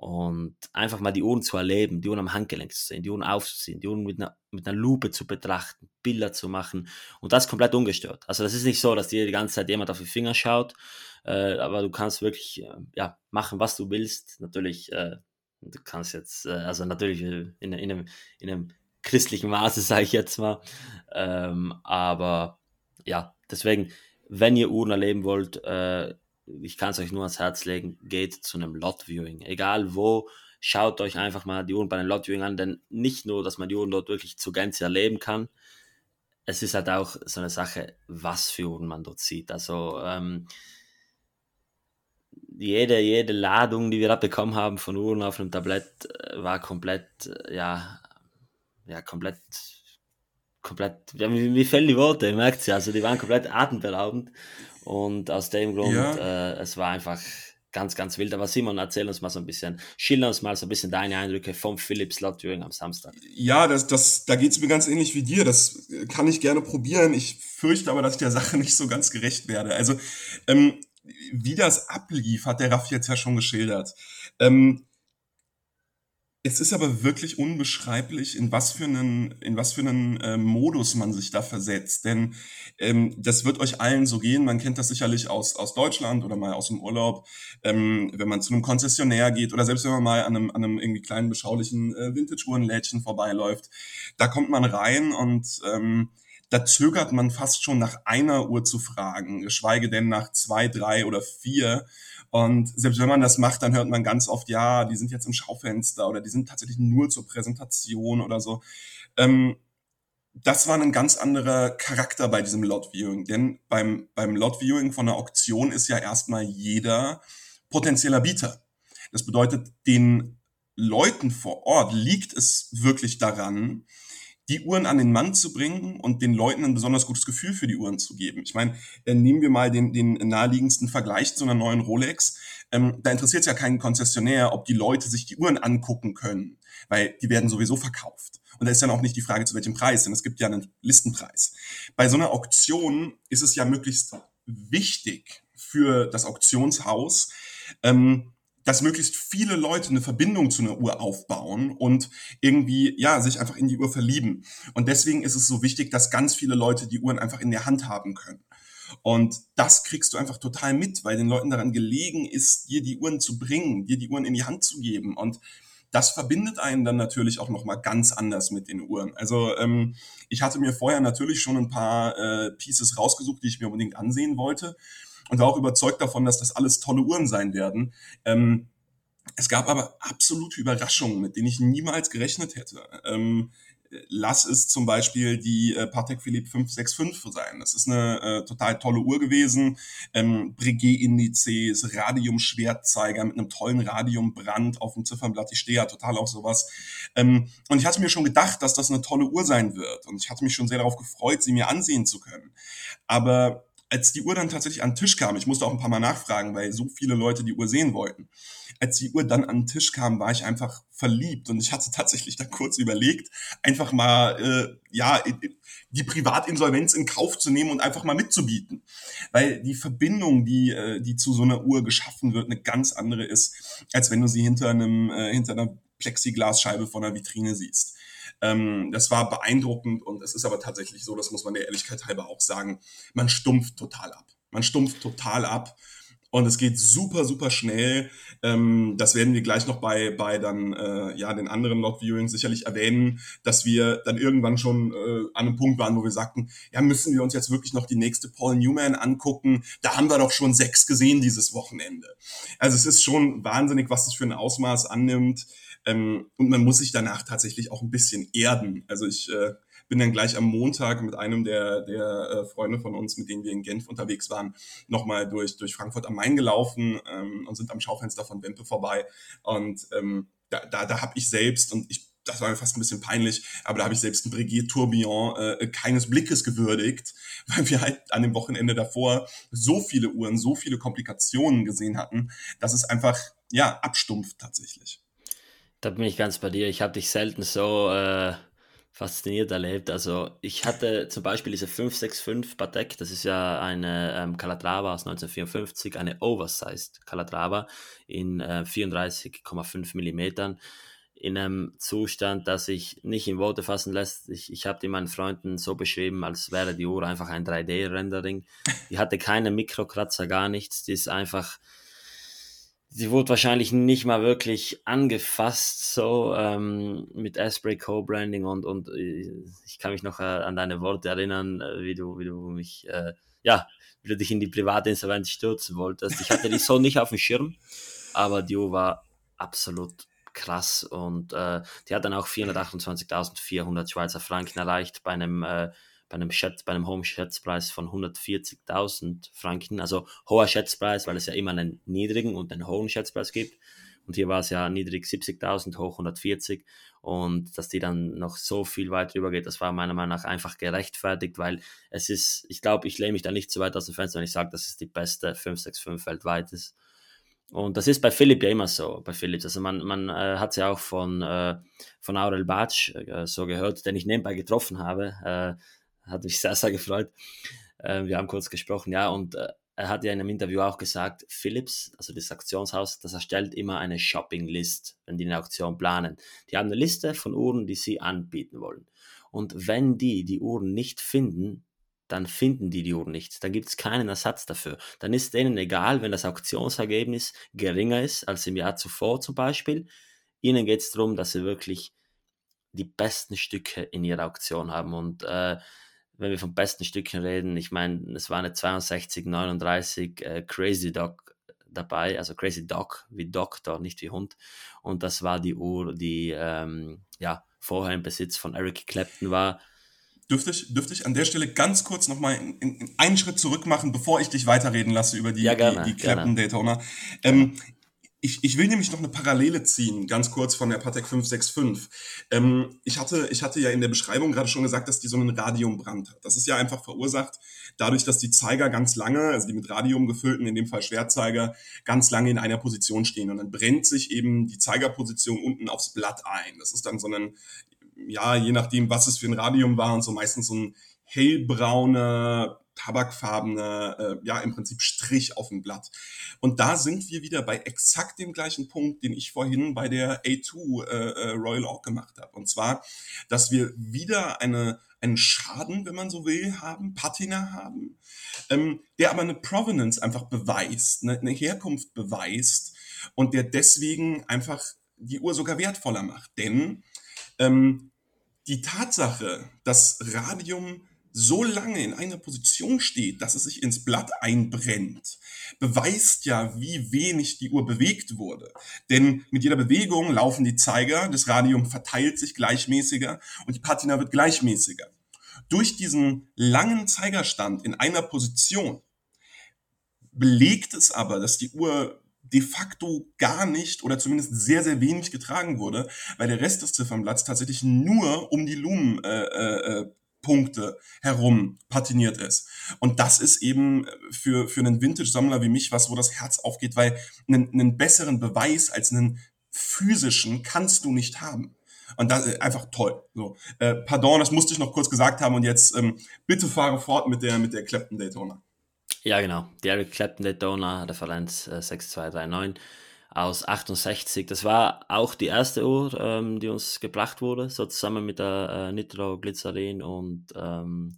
und einfach mal die Uhren zu erleben, die Uhren am Handgelenk zu sehen, die Uhren aufzuziehen, die Uhren mit einer, mit einer Lupe zu betrachten, Bilder zu machen und das komplett ungestört. Also das ist nicht so, dass dir die ganze Zeit jemand auf die Finger schaut, äh, aber du kannst wirklich äh, ja, machen, was du willst. Natürlich, äh, du kannst jetzt, äh, also natürlich in, in, einem, in einem christlichen Maße, sage ich jetzt mal. Ähm, aber ja, deswegen, wenn ihr Uhren erleben wollt, äh, ich kann es euch nur ans Herz legen, geht zu einem Lot-Viewing. Egal wo, schaut euch einfach mal die Uhren bei den Lot Viewing an, denn nicht nur, dass man die Uhren dort wirklich zur Gänze erleben kann, es ist halt auch so eine Sache, was für Uhren man dort sieht. Also ähm, jede, jede Ladung, die wir da bekommen haben von Uhren auf einem Tablett, äh, war komplett, äh, ja, ja, komplett, komplett, ja, mir, mir fehlen die Worte, ihr merkt ja, also die waren komplett atemberaubend und aus dem Grund, ja. äh, es war einfach ganz, ganz wild. Aber Simon, erzähl uns mal so ein bisschen, schilder uns mal so ein bisschen deine Eindrücke vom Philips Viewing am Samstag. Ja, das, das, da geht es mir ganz ähnlich wie dir. Das kann ich gerne probieren. Ich fürchte aber, dass ich der Sache nicht so ganz gerecht werde. Also, ähm, wie das ablief, hat der Raff jetzt ja schon geschildert. Ähm, es ist aber wirklich unbeschreiblich, in was für einen, in was für einen äh, Modus man sich da versetzt. Denn ähm, das wird euch allen so gehen. Man kennt das sicherlich aus, aus Deutschland oder mal aus dem Urlaub, ähm, wenn man zu einem Konzessionär geht oder selbst wenn man mal an einem, an einem irgendwie kleinen, beschaulichen äh, Vintage-Uhrenlädchen vorbeiläuft. Da kommt man rein und ähm, da zögert man fast schon nach einer Uhr zu fragen, geschweige denn nach zwei, drei oder vier. Und selbst wenn man das macht, dann hört man ganz oft, ja, die sind jetzt im Schaufenster oder die sind tatsächlich nur zur Präsentation oder so. Ähm, das war ein ganz anderer Charakter bei diesem Lot Viewing, denn beim, beim Lot Viewing von der Auktion ist ja erstmal jeder potenzieller Bieter. Das bedeutet, den Leuten vor Ort liegt es wirklich daran, die Uhren an den Mann zu bringen und den Leuten ein besonders gutes Gefühl für die Uhren zu geben. Ich meine, nehmen wir mal den, den naheliegendsten Vergleich zu einer neuen Rolex. Ähm, da interessiert es ja keinen Konzessionär, ob die Leute sich die Uhren angucken können, weil die werden sowieso verkauft. Und da ist dann auch nicht die Frage, zu welchem Preis, denn es gibt ja einen Listenpreis. Bei so einer Auktion ist es ja möglichst wichtig für das Auktionshaus, ähm, dass möglichst viele Leute eine Verbindung zu einer Uhr aufbauen und irgendwie, ja, sich einfach in die Uhr verlieben. Und deswegen ist es so wichtig, dass ganz viele Leute die Uhren einfach in der Hand haben können. Und das kriegst du einfach total mit, weil den Leuten daran gelegen ist, dir die Uhren zu bringen, dir die Uhren in die Hand zu geben. Und das verbindet einen dann natürlich auch nochmal ganz anders mit den Uhren. Also ähm, ich hatte mir vorher natürlich schon ein paar äh, Pieces rausgesucht, die ich mir unbedingt ansehen wollte und war auch überzeugt davon, dass das alles tolle Uhren sein werden. Ähm, es gab aber absolute Überraschungen, mit denen ich niemals gerechnet hätte. Ähm, lass es zum Beispiel die äh, Patek Philippe 565 sein. Das ist eine äh, total tolle Uhr gewesen. Ähm, Breguet-Indizes, Radium-Schwertzeiger mit einem tollen Radiumbrand auf dem Ziffernblatt. Ich stehe ja total auf sowas. Ähm, und ich hatte mir schon gedacht, dass das eine tolle Uhr sein wird. Und ich hatte mich schon sehr darauf gefreut, sie mir ansehen zu können. Aber als die Uhr dann tatsächlich an den Tisch kam, ich musste auch ein paar Mal nachfragen, weil so viele Leute die Uhr sehen wollten. Als die Uhr dann an den Tisch kam, war ich einfach verliebt und ich hatte tatsächlich dann kurz überlegt, einfach mal äh, ja die Privatinsolvenz in Kauf zu nehmen und einfach mal mitzubieten, weil die Verbindung, die äh, die zu so einer Uhr geschaffen wird, eine ganz andere ist, als wenn du sie hinter einem äh, hinter einer Plexiglasscheibe von einer Vitrine siehst. Ähm, das war beeindruckend und es ist aber tatsächlich so, das muss man der Ehrlichkeit halber auch sagen, man stumpft total ab. Man stumpft total ab und es geht super, super schnell. Ähm, das werden wir gleich noch bei, bei dann, äh, ja, den anderen Not Viewings sicherlich erwähnen, dass wir dann irgendwann schon äh, an einem Punkt waren, wo wir sagten, ja, müssen wir uns jetzt wirklich noch die nächste Paul Newman angucken? Da haben wir doch schon sechs gesehen dieses Wochenende. Also es ist schon wahnsinnig, was das für ein Ausmaß annimmt. Ähm, und man muss sich danach tatsächlich auch ein bisschen erden. Also ich äh, bin dann gleich am Montag mit einem der, der äh, Freunde von uns, mit denen wir in Genf unterwegs waren, nochmal durch, durch Frankfurt am Main gelaufen ähm, und sind am Schaufenster von Wempe vorbei. Und ähm, da, da, da habe ich selbst, und ich das war mir fast ein bisschen peinlich, aber da habe ich selbst ein Brigitte Tourbillon äh, keines Blickes gewürdigt, weil wir halt an dem Wochenende davor so viele Uhren, so viele Komplikationen gesehen hatten, dass es einfach, ja, abstumpft tatsächlich. Da bin ich ganz bei dir. Ich habe dich selten so äh, fasziniert erlebt. Also ich hatte zum Beispiel diese 565 Patek, das ist ja eine ähm, Calatrava aus 1954, eine Oversized Calatrava in äh, 34,5 Millimetern in einem Zustand, dass sich nicht in Worte fassen lässt. Ich, ich habe die meinen Freunden so beschrieben, als wäre die Uhr einfach ein 3D-Rendering. Die hatte keine Mikrokratzer, gar nichts. Die ist einfach sie wurde wahrscheinlich nicht mal wirklich angefasst, so ähm, mit Asprey Co-Branding und, und äh, ich kann mich noch äh, an deine Worte erinnern, äh, wie du, wie du mich, äh, ja, wie du dich in die private Insolvenz stürzen wolltest. Ich hatte die so nicht auf dem Schirm, aber die war absolut krass. Und äh, die hat dann auch 428.400 Schweizer Franken erreicht bei einem, äh, bei einem, Schätz, bei einem hohen Schätzpreis von 140.000 Franken. Also hoher Schätzpreis, weil es ja immer einen niedrigen und einen hohen Schätzpreis gibt. Und hier war es ja niedrig 70.000, hoch 140. Und dass die dann noch so viel weit rüber geht, das war meiner Meinung nach einfach gerechtfertigt, weil es ist, ich glaube, ich lehne mich da nicht zu weit aus dem Fenster, wenn ich sage, dass es die beste 565 weltweit ist. Und das ist bei Philipp ja immer so, bei Philips. Also man, man äh, hat es ja auch von, äh, von Aurel Batsch äh, so gehört, den ich nebenbei getroffen habe. Hat mich sehr, sehr gefreut. Äh, wir haben kurz gesprochen, ja, und äh, er hat ja in einem Interview auch gesagt, Philips, also das Auktionshaus, das erstellt immer eine Shopping-List, wenn die eine Auktion planen. Die haben eine Liste von Uhren, die sie anbieten wollen. Und wenn die die Uhren nicht finden, dann finden die die Uhr nicht. Dann gibt es keinen Ersatz dafür. Dann ist denen egal, wenn das Auktionsergebnis geringer ist als im Jahr zuvor zum Beispiel. Ihnen geht es darum, dass sie wirklich die besten Stücke in ihrer Auktion haben. Und äh, wenn wir von besten Stücken reden, ich meine, es war eine 62, 39 äh, Crazy Dog dabei, also Crazy Dog wie Doktor, nicht wie Hund. Und das war die Uhr, die ähm, ja vorher im Besitz von Eric Clapton war Dürfte ich, dürfte ich an der Stelle ganz kurz nochmal in, in, in einen Schritt zurück machen, bevor ich dich weiterreden lasse über die, ja, gerne, die, die Clapton Daytona. Ähm, ich, ich will nämlich noch eine Parallele ziehen, ganz kurz von der Patek 565. Ähm, ich, hatte, ich hatte ja in der Beschreibung gerade schon gesagt, dass die so einen Radiumbrand hat. Das ist ja einfach verursacht dadurch, dass die Zeiger ganz lange, also die mit Radium gefüllten, in dem Fall Schwertzeiger, ganz lange in einer Position stehen. Und dann brennt sich eben die Zeigerposition unten aufs Blatt ein. Das ist dann so ein ja, je nachdem, was es für ein Radium war und so meistens so ein hellbrauner, tabakfarbener, äh, ja, im Prinzip Strich auf dem Blatt. Und da sind wir wieder bei exakt dem gleichen Punkt, den ich vorhin bei der A2 äh, äh, Royal Oak gemacht habe. Und zwar, dass wir wieder eine, einen Schaden, wenn man so will, haben, Patina haben, ähm, der aber eine Provenance einfach beweist, eine, eine Herkunft beweist und der deswegen einfach die Uhr sogar wertvoller macht. Denn ähm, die Tatsache, dass Radium so lange in einer Position steht, dass es sich ins Blatt einbrennt, beweist ja, wie wenig die Uhr bewegt wurde. Denn mit jeder Bewegung laufen die Zeiger, das Radium verteilt sich gleichmäßiger und die Patina wird gleichmäßiger. Durch diesen langen Zeigerstand in einer Position belegt es aber, dass die Uhr de facto gar nicht oder zumindest sehr, sehr wenig getragen wurde, weil der Rest des Ziffernblatts tatsächlich nur um die Lumen äh, äh, äh Punkte herum patiniert ist. Und das ist eben für, für einen Vintage-Sammler wie mich was, wo das Herz aufgeht, weil einen, einen besseren Beweis als einen physischen kannst du nicht haben. Und das ist einfach toll. So, äh, pardon, das musste ich noch kurz gesagt haben und jetzt ähm, bitte fahre fort mit der, mit der Clapton Daytona. Ja, genau. Eric Clapton Daytona, Referenz äh, 6239 aus 68. Das war auch die erste Uhr, ähm, die uns gebracht wurde, so zusammen mit der äh, Nitro Glycerin und ähm,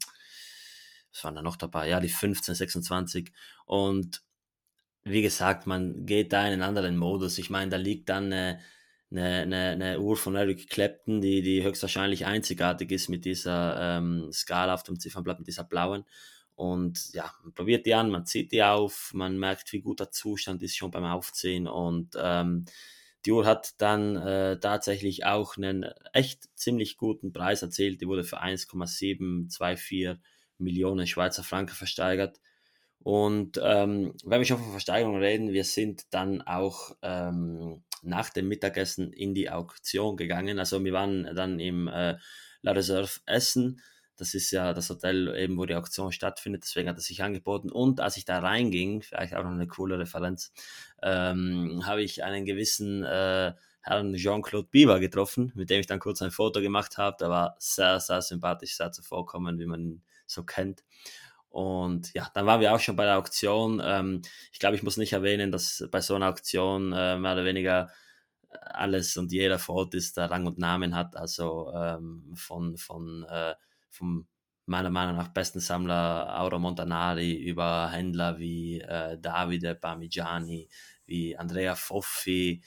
was waren da noch dabei? Ja, die 1526. Und wie gesagt, man geht da in einen anderen Modus. Ich meine, da liegt dann eine, eine, eine, eine Uhr von Eric Clapton, die, die höchstwahrscheinlich einzigartig ist mit dieser ähm, Skala auf dem Ziffernblatt, mit dieser blauen. Und ja, man probiert die an, man zieht die auf, man merkt, wie gut der Zustand ist schon beim Aufziehen. Und ähm, die Uhr hat dann äh, tatsächlich auch einen echt ziemlich guten Preis erzielt. Die wurde für 1,724 Millionen Schweizer Franken versteigert. Und ähm, wenn wir schon von Versteigerung reden, wir sind dann auch ähm, nach dem Mittagessen in die Auktion gegangen. Also wir waren dann im äh, La Reserve Essen das ist ja das Hotel eben, wo die Auktion stattfindet, deswegen hat es sich angeboten. Und als ich da reinging, vielleicht auch noch eine coole Referenz, ähm, habe ich einen gewissen äh, Herrn Jean-Claude Bieber getroffen, mit dem ich dann kurz ein Foto gemacht habe. Der war sehr, sehr sympathisch, sehr zuvorkommend, wie man ihn so kennt. Und ja, dann waren wir auch schon bei der Auktion. Ähm, ich glaube, ich muss nicht erwähnen, dass bei so einer Auktion äh, mehr oder weniger alles und jeder vor Ort ist, der Rang und Namen hat. Also ähm, von, von äh, vom meiner Meinung nach besten Sammler Auro Montanari über Händler wie äh, Davide Parmigiani, wie Andrea Foffi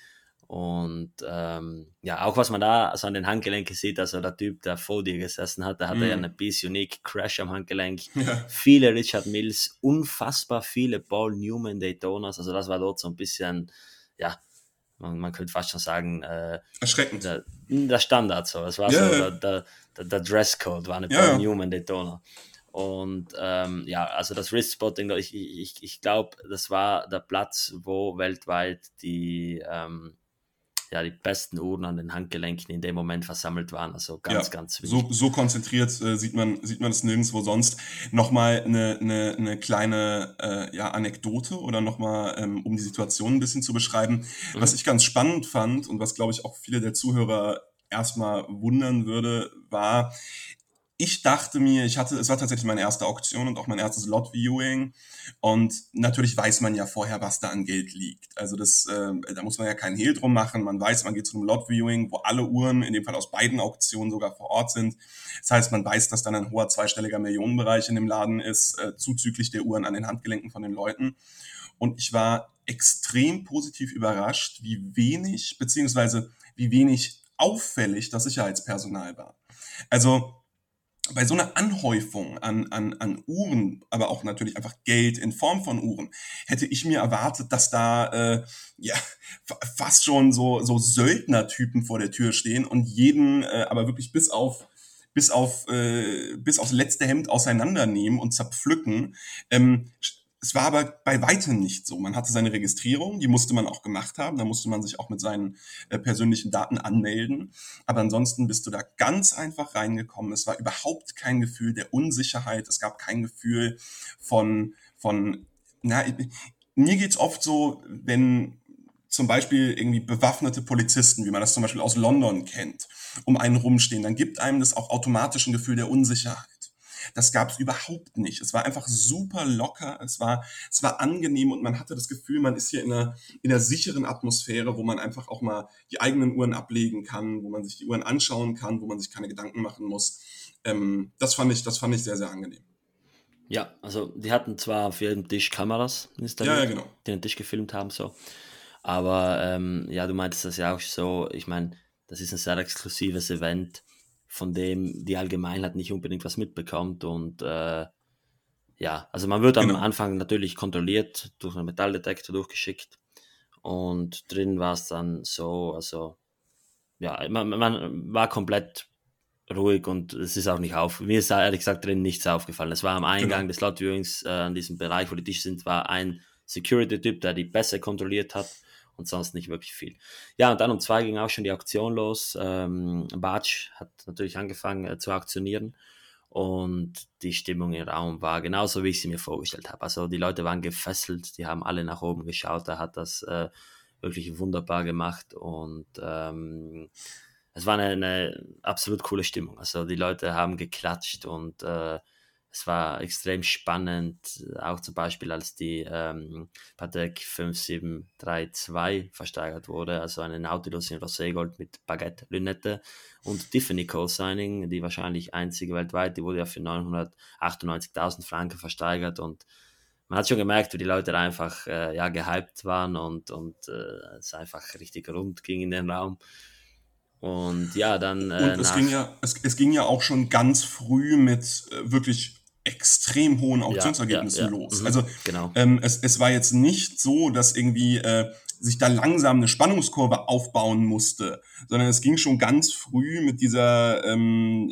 und ähm, ja, auch was man da so an den Handgelenken sieht, also der Typ, der vor dir gesessen hat, der hatte mm. ja eine Piece Unique Crash am Handgelenk, ja. viele Richard Mills, unfassbar viele Paul Newman Daytonas, also das war dort so ein bisschen, ja, man, man könnte fast schon sagen, äh, erschreckend. Der, der, Standard so. Es war ja, so. Der, der, der, Dresscode, war eine ja, Newman Daytona. Und ähm, ja, also das Wrist-Spotting, ich, ich, ich glaube, das war der Platz, wo weltweit die, ähm, ja, die besten Uhren an den Handgelenken in dem Moment versammelt waren. Also ganz, ja, ganz wichtig. So, so konzentriert äh, sieht man sieht man es nirgendwo sonst. Nochmal eine, eine, eine kleine äh, ja, Anekdote oder nochmal, ähm, um die Situation ein bisschen zu beschreiben. Mhm. Was ich ganz spannend fand und was, glaube ich, auch viele der Zuhörer erstmal wundern würde, war, ich dachte mir, ich hatte, es war tatsächlich meine erste Auktion und auch mein erstes Lot-Viewing. Und natürlich weiß man ja vorher, was da an Geld liegt. Also das, äh, da muss man ja keinen Hehl drum machen. Man weiß, man geht zu einem Lot-Viewing, wo alle Uhren, in dem Fall aus beiden Auktionen sogar vor Ort sind. Das heißt, man weiß, dass dann ein hoher zweistelliger Millionenbereich in dem Laden ist, äh, zuzüglich der Uhren an den Handgelenken von den Leuten. Und ich war extrem positiv überrascht, wie wenig, beziehungsweise wie wenig auffällig das Sicherheitspersonal war. Also bei so einer Anhäufung an, an, an Uhren, aber auch natürlich einfach Geld in Form von Uhren, hätte ich mir erwartet, dass da äh, ja fast schon so, so Söldnertypen vor der Tür stehen und jeden äh, aber wirklich bis auf bis auf äh, bis aufs letzte Hemd auseinandernehmen und zerpflücken. Ähm, es war aber bei weitem nicht so. Man hatte seine Registrierung, die musste man auch gemacht haben. Da musste man sich auch mit seinen äh, persönlichen Daten anmelden. Aber ansonsten bist du da ganz einfach reingekommen. Es war überhaupt kein Gefühl der Unsicherheit. Es gab kein Gefühl von, von, na, mir geht's oft so, wenn zum Beispiel irgendwie bewaffnete Polizisten, wie man das zum Beispiel aus London kennt, um einen rumstehen, dann gibt einem das auch automatisch ein Gefühl der Unsicherheit. Das gab es überhaupt nicht. Es war einfach super locker, es war, es war angenehm und man hatte das Gefühl, man ist hier in einer, in einer sicheren Atmosphäre, wo man einfach auch mal die eigenen Uhren ablegen kann, wo man sich die Uhren anschauen kann, wo man sich keine Gedanken machen muss. Ähm, das fand ich, das fand ich sehr, sehr angenehm. Ja, also die hatten zwar auf jedem Tisch Kameras installiert, ja, ja, genau. die den Tisch gefilmt haben, so. Aber ähm, ja, du meintest das ja auch so, ich meine, das ist ein sehr exklusives Event von dem die Allgemeinheit nicht unbedingt was mitbekommt. Und äh, ja, also man wird am genau. Anfang natürlich kontrolliert, durch einen Metalldetektor durchgeschickt. Und drin war es dann so, also ja, man, man war komplett ruhig und es ist auch nicht auf. Mir ist ehrlich gesagt drin nichts aufgefallen. Es war am Eingang genau. des Lot Viewings, äh, an diesem Bereich, wo die Tische sind, war ein Security-Typ, der die besser kontrolliert hat und sonst nicht wirklich viel. Ja, und dann um zwei ging auch schon die Auktion los. Ähm, Batsch hat natürlich angefangen äh, zu auktionieren und die Stimmung im Raum war genauso, wie ich sie mir vorgestellt habe. Also die Leute waren gefesselt, die haben alle nach oben geschaut, er hat das äh, wirklich wunderbar gemacht und ähm, es war eine, eine, absolut coole Stimmung. Also die Leute haben geklatscht und äh, es war extrem spannend, auch zum Beispiel, als die ähm, Patek 5732 versteigert wurde, also eine Nautilus in Roségold mit Baguette-Lünette und Tiffany Co-Signing, die wahrscheinlich einzige weltweit, die wurde ja für 998.000 Franken versteigert und man hat schon gemerkt, wie die Leute einfach äh, ja, gehypt waren und, und äh, es einfach richtig rund ging in den Raum. Und ja, dann. Äh, und es, ging ja, es, es ging ja auch schon ganz früh mit äh, wirklich extrem hohen Auktionsergebnissen ja, ja, ja. los. Mhm, also genau. ähm, es, es war jetzt nicht so, dass irgendwie äh, sich da langsam eine Spannungskurve aufbauen musste, sondern es ging schon ganz früh mit dieser ähm,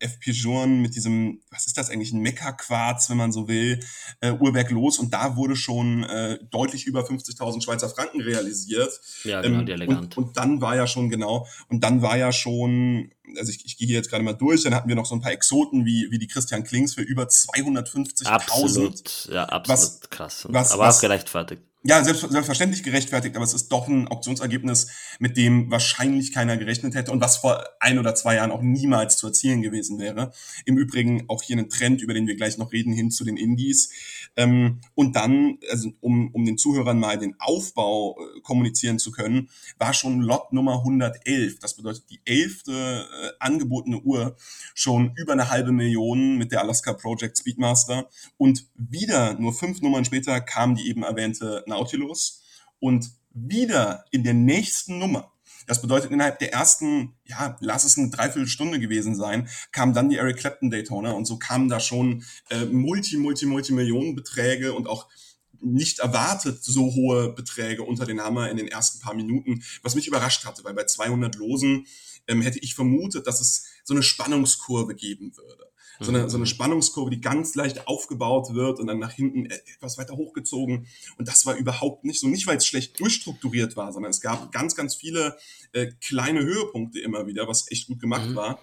FP Journe, mit diesem, was ist das eigentlich, ein Mekka-Quarz, wenn man so will, äh, Uhrwerk los und da wurde schon äh, deutlich über 50.000 Schweizer Franken realisiert. Ja, genau, ähm, die elegant. Und, und dann war ja schon, genau, und dann war ja schon, also ich, ich gehe hier jetzt gerade mal durch, dann hatten wir noch so ein paar Exoten wie, wie die Christian Klings für über 250.000. Absolut, ja, absolut was, krass. Was, aber was, auch gerechtfertigt ja, selbst, selbstverständlich gerechtfertigt, aber es ist doch ein Auktionsergebnis, mit dem wahrscheinlich keiner gerechnet hätte und was vor ein oder zwei Jahren auch niemals zu erzielen gewesen wäre. Im Übrigen auch hier ein Trend, über den wir gleich noch reden, hin zu den Indies. Ähm, und dann, also um, um den Zuhörern mal den Aufbau äh, kommunizieren zu können, war schon Lot Nummer 111. Das bedeutet die elfte äh, angebotene Uhr schon über eine halbe Million mit der Alaska Project Speedmaster. Und wieder nur fünf Nummern später kam die eben erwähnte Nautilus und wieder in der nächsten Nummer das bedeutet, innerhalb der ersten, ja, lass es eine Dreiviertelstunde gewesen sein, kam dann die Eric Clapton Daytona und so kamen da schon äh, Multi, Multi, Multi-Millionen-Beträge und auch nicht erwartet so hohe Beträge unter den Hammer in den ersten paar Minuten, was mich überrascht hatte, weil bei 200 Losen ähm, hätte ich vermutet, dass es so eine Spannungskurve geben würde. So eine, so eine. Spannungskurve, die ganz leicht aufgebaut wird und dann nach hinten etwas weiter hochgezogen. Und das war überhaupt nicht so. Nicht, weil es schlecht durchstrukturiert war, sondern es gab ganz, ganz viele äh, kleine Höhepunkte immer wieder, was echt gut gemacht mhm. war.